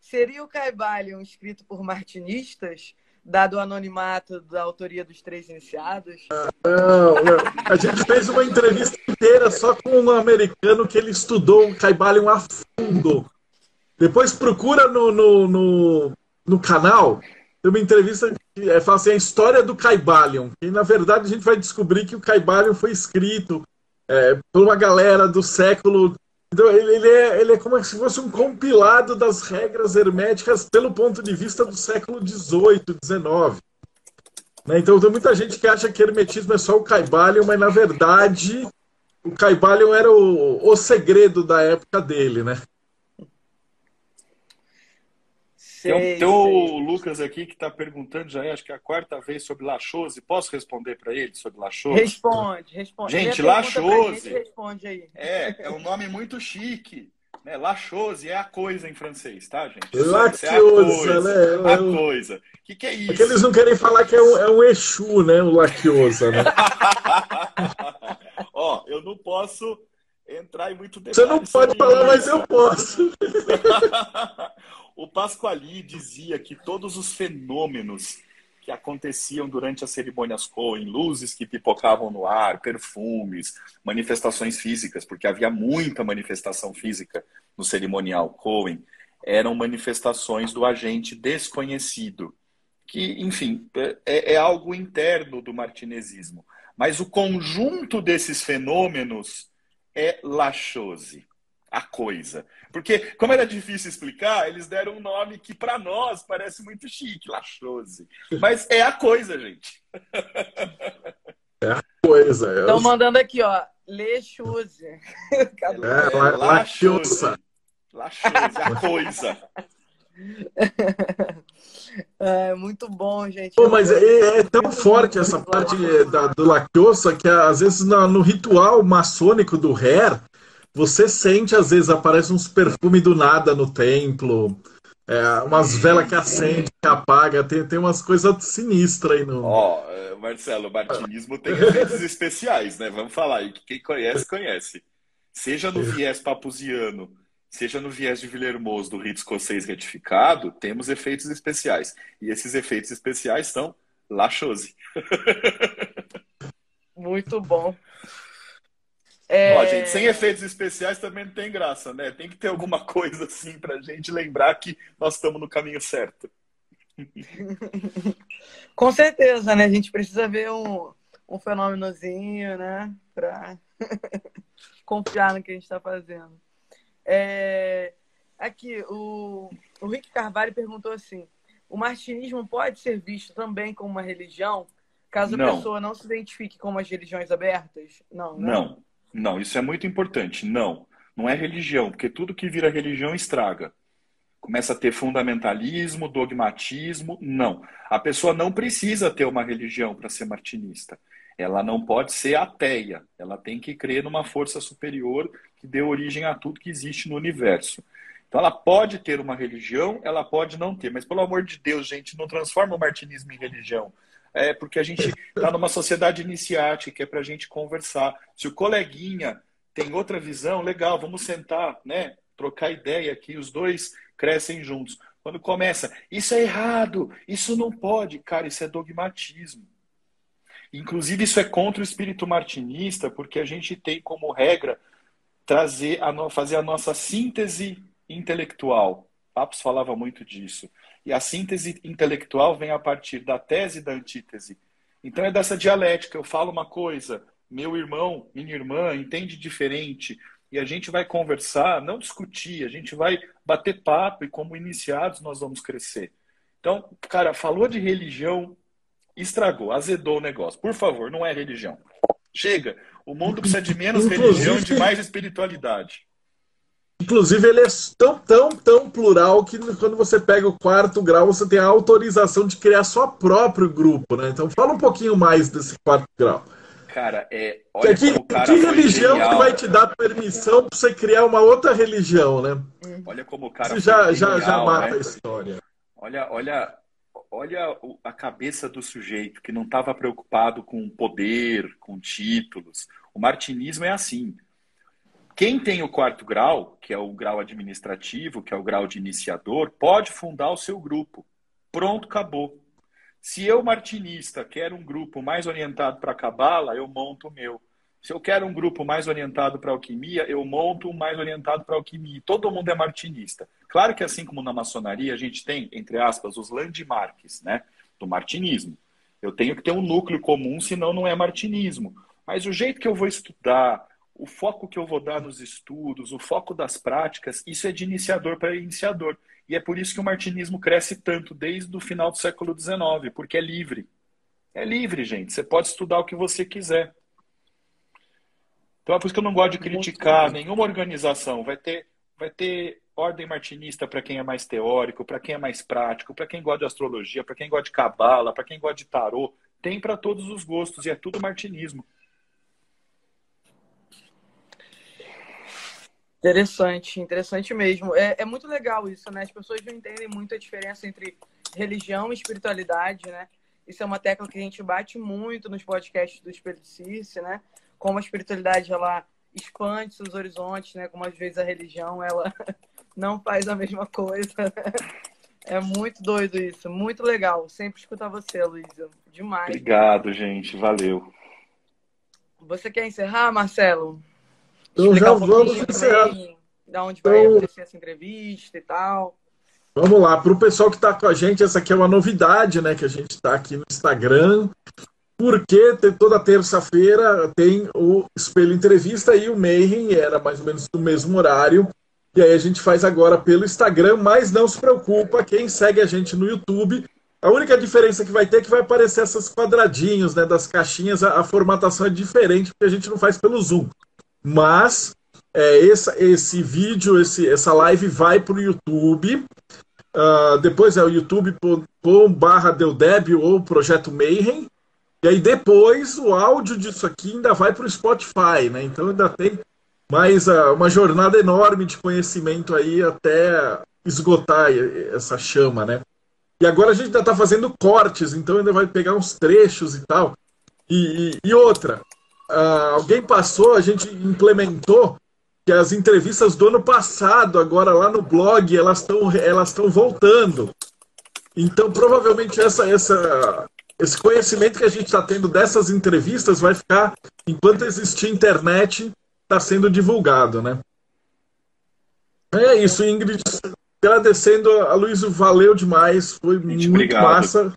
D: Seria o Caibalion escrito por martinistas? Dado o anonimato da autoria dos três iniciados?
B: Não, não. A gente fez uma entrevista inteira só com um americano que ele estudou o Caibalion a fundo. Depois procura no, no, no, no canal, tem uma entrevista que é, fala assim, a história do Caibalion. E na verdade a gente vai descobrir que o Caibalion foi escrito é, por uma galera do século. Então, ele, ele, é, ele é como se fosse um compilado das regras herméticas pelo ponto de vista do século XVIII, XIX. Né? Então, tem muita gente que acha que hermetismo é só o Caibalion, mas na verdade o Caibalion era o, o segredo da época dele, né?
C: Sei, tem, tem o Lucas aqui que está perguntando já, acho que é a quarta vez sobre Lachose. Posso responder para ele sobre Lachose?
D: Responde, responde.
C: Gente, Lachose responde aí. É, é um nome muito chique. Né? Lachose é a coisa em francês, tá, gente?
B: Laciosa, é a coisa,
C: né? A coisa. O que, que é isso?
B: É que eles não querem falar que é um, é um Exu, né? O Laciosa, né?
C: Ó, eu não posso entrar em muito
B: detalhe. Você não pode falar, mas eu posso.
C: o Pasquali dizia que todos os fenômenos que aconteciam durante as cerimônias Cohen, luzes que pipocavam no ar, perfumes, manifestações físicas, porque havia muita manifestação física no cerimonial Cohen, eram manifestações do agente desconhecido, que, enfim, é, é algo interno do martinesismo. Mas o conjunto desses fenômenos é la chose, a coisa. Porque, como era difícil explicar, eles deram um nome que para nós parece muito chique, la chose. Mas é a coisa, gente.
B: É a coisa.
D: Estão mandando aqui, ó, le chose.
B: É, la, la chose.
C: La chose, a coisa.
D: É muito bom, gente.
B: Pô, mas é, é, tão forte essa parte da, do lactosa que às vezes no, no ritual maçônico do Hair, você sente, às vezes, aparece uns perfumes do nada no templo, é, umas velas que acende, que apaga, tem, tem umas coisas sinistras aí no.
C: Ó, oh, Marcelo, o martinismo tem efeitos especiais, né? Vamos falar aí, quem conhece, conhece. Seja no viés papusiano seja no viés de Villermoz do rito escocês retificado, temos efeitos especiais. E esses efeitos especiais são la chose.
D: Muito bom.
C: É... Ó, gente, sem efeitos especiais também não tem graça, né? Tem que ter alguma coisa assim pra gente lembrar que nós estamos no caminho certo.
D: Com certeza, né? A gente precisa ver um, um fenômenozinho, né? Pra confiar no que a gente está fazendo. É, aqui, o, o Rick Carvalho perguntou assim: o martinismo pode ser visto também como uma religião, caso a não. pessoa não se identifique com as religiões abertas? Não,
C: né? Não, não, isso é muito importante. Não, não é religião, porque tudo que vira religião estraga. Começa a ter fundamentalismo, dogmatismo. Não. A pessoa não precisa ter uma religião para ser martinista. Ela não pode ser ateia. Ela tem que crer numa força superior que deu origem a tudo que existe no universo. Então ela pode ter uma religião, ela pode não ter, mas pelo amor de Deus, gente, não transforma o martinismo em religião. É porque a gente está numa sociedade iniciática, é para a gente conversar. Se o coleguinha tem outra visão, legal, vamos sentar, né? Trocar ideia aqui, os dois crescem juntos. Quando começa, isso é errado, isso não pode, cara, isso é dogmatismo. Inclusive, isso é contra o espírito martinista, porque a gente tem como regra trazer a no, fazer a nossa síntese intelectual. Papos falava muito disso. E a síntese intelectual vem a partir da tese e da antítese. Então é dessa dialética. Eu falo uma coisa, meu irmão, minha irmã entende diferente. E a gente vai conversar, não discutir, a gente vai bater papo e como iniciados nós vamos crescer. Então, cara, falou de religião, estragou, azedou o negócio. Por favor, não é religião. Chega. O mundo precisa de menos religião e de mais espiritualidade.
B: Inclusive, ele é tão, tão, tão plural que quando você pega o quarto grau, você tem a autorização de criar seu próprio grupo, né? Então, fala um pouquinho mais desse quarto grau.
C: Cara, é. Olha
B: que, que religião genial, que vai te dar permissão para você criar uma outra religião, né?
C: Olha como o cara.
B: Isso já, já, já mata né? a história.
C: Olha, olha olha a cabeça do sujeito que não estava preocupado com poder, com títulos. O martinismo é assim. Quem tem o quarto grau, que é o grau administrativo, que é o grau de iniciador, pode fundar o seu grupo. Pronto, acabou. Se eu, martinista, quero um grupo mais orientado para a cabala, eu monto o meu. Se eu quero um grupo mais orientado para alquimia, eu monto um mais orientado para alquimia. Todo mundo é martinista. Claro que assim como na maçonaria, a gente tem, entre aspas, os landmarks, né, do martinismo. Eu tenho que ter um núcleo comum, senão não é martinismo. Mas o jeito que eu vou estudar, o foco que eu vou dar nos estudos, o foco das práticas, isso é de iniciador para iniciador. E é por isso que o martinismo cresce tanto desde o final do século XIX, porque é livre. É livre, gente. Você pode estudar o que você quiser. Então é por isso que eu não gosto de criticar nenhuma organização. Vai ter, vai ter ordem martinista para quem é mais teórico, para quem é mais prático, para quem gosta de astrologia, para quem gosta de cabala, para quem gosta de tarô. Tem para todos os gostos e é tudo martinismo.
D: Interessante, interessante mesmo. É, é muito legal isso, né? As pessoas não entendem muito a diferença entre religião e espiritualidade, né? Isso é uma tecla que a gente bate muito nos podcasts do Espírito Circe, né? Como a espiritualidade, ela expande seus horizontes, né? Como às vezes a religião, ela não faz a mesma coisa. Né? É muito doido isso, muito legal. Sempre escutar você, Luísa. Demais.
C: Obrigado, gente. Valeu.
D: Você quer encerrar, Marcelo?
B: Então já um vamos encerrar.
D: Da onde vai então, acontecer essa entrevista e tal.
B: Vamos lá, para o pessoal que está com a gente, essa aqui é uma novidade, né? Que a gente está aqui no Instagram. Porque toda terça-feira tem o Espelho Entrevista e o Mayhem, era mais ou menos no mesmo horário. E aí a gente faz agora pelo Instagram, mas não se preocupa, quem segue a gente no YouTube, a única diferença que vai ter é que vai aparecer esses quadradinhos né, das caixinhas, a, a formatação é diferente, porque a gente não faz pelo Zoom. Mas é, esse, esse vídeo, esse, essa live vai para o YouTube. Uh, depois é o youtube.com barra Deudeb ou Projeto Mayhem. E aí depois o áudio disso aqui ainda vai para o Spotify, né? Então ainda tem mais uh, uma jornada enorme de conhecimento aí até esgotar essa chama, né? E agora a gente ainda está fazendo cortes, então ainda vai pegar uns trechos e tal. E, e, e outra, uh, alguém passou, a gente implementou que as entrevistas do ano passado, agora lá no blog, elas estão elas voltando. Então, provavelmente essa essa esse conhecimento que a gente está tendo dessas entrevistas vai ficar enquanto existir internet, está sendo divulgado, né? É isso, Ingrid. Agradecendo a Luiz, valeu demais, foi muito obrigado. massa.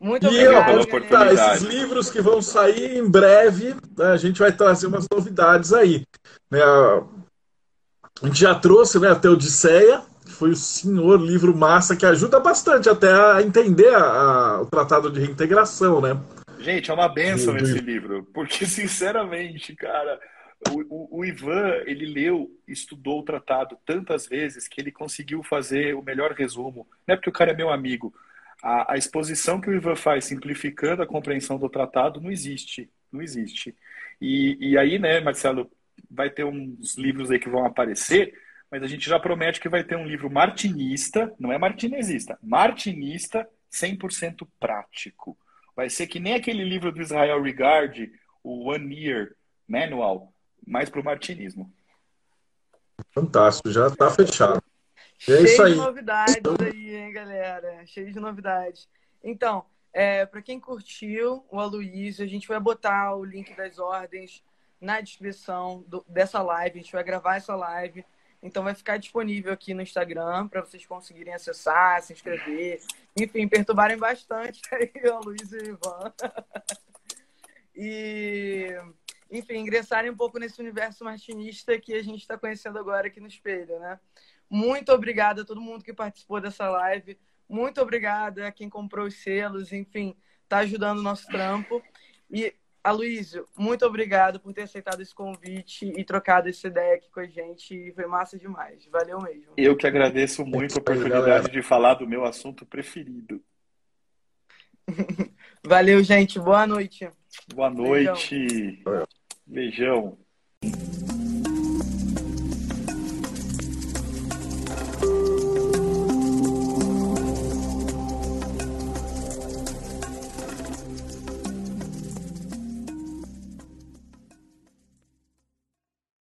D: Muito e, obrigado.
B: tá, esses livros que vão sair em breve, né, a gente vai trazer umas novidades aí. Né, a gente já trouxe né, até Odisseia, que foi o senhor livro massa que ajuda bastante até a entender a, a, o Tratado de Reintegração, né?
C: Gente, é uma benção esse livro, porque sinceramente, cara, o, o, o, Ivan, ele leu, estudou o tratado tantas vezes que ele conseguiu fazer o melhor resumo. Não é porque o cara é meu amigo, a, a, exposição que o Ivan faz simplificando a compreensão do tratado não existe. Não existe. E, e aí, né, Marcelo, vai ter uns livros aí que vão aparecer, mas a gente já promete que vai ter um livro martinista, não é martinesista, martinista 100% prático. Vai ser que nem aquele livro do Israel Regard, o One Year Manual, mais para o martinismo.
B: Fantástico, já está fechado.
D: É Cheio de novidades aí, hein, galera? Cheio de novidades. Então, é, para quem curtiu o Aloysio, a gente vai botar o link das ordens na descrição do, dessa live. A gente vai gravar essa live. Então vai ficar disponível aqui no Instagram para vocês conseguirem acessar, se inscrever, enfim, perturbarem bastante aí o Luiz e o Ivan. e, enfim, ingressarem um pouco nesse universo martinista que a gente está conhecendo agora aqui no espelho, né? Muito obrigada a todo mundo que participou dessa live. Muito obrigada a quem comprou os selos, enfim, está ajudando o nosso trampo. E, Aloysio, muito obrigado por ter aceitado esse convite e trocado essa ideia aqui com a gente. Foi massa demais. Valeu mesmo.
C: Eu que agradeço muito a oportunidade de falar do meu assunto preferido.
D: Valeu, gente. Boa noite.
C: Boa noite. Beijão. Beijão.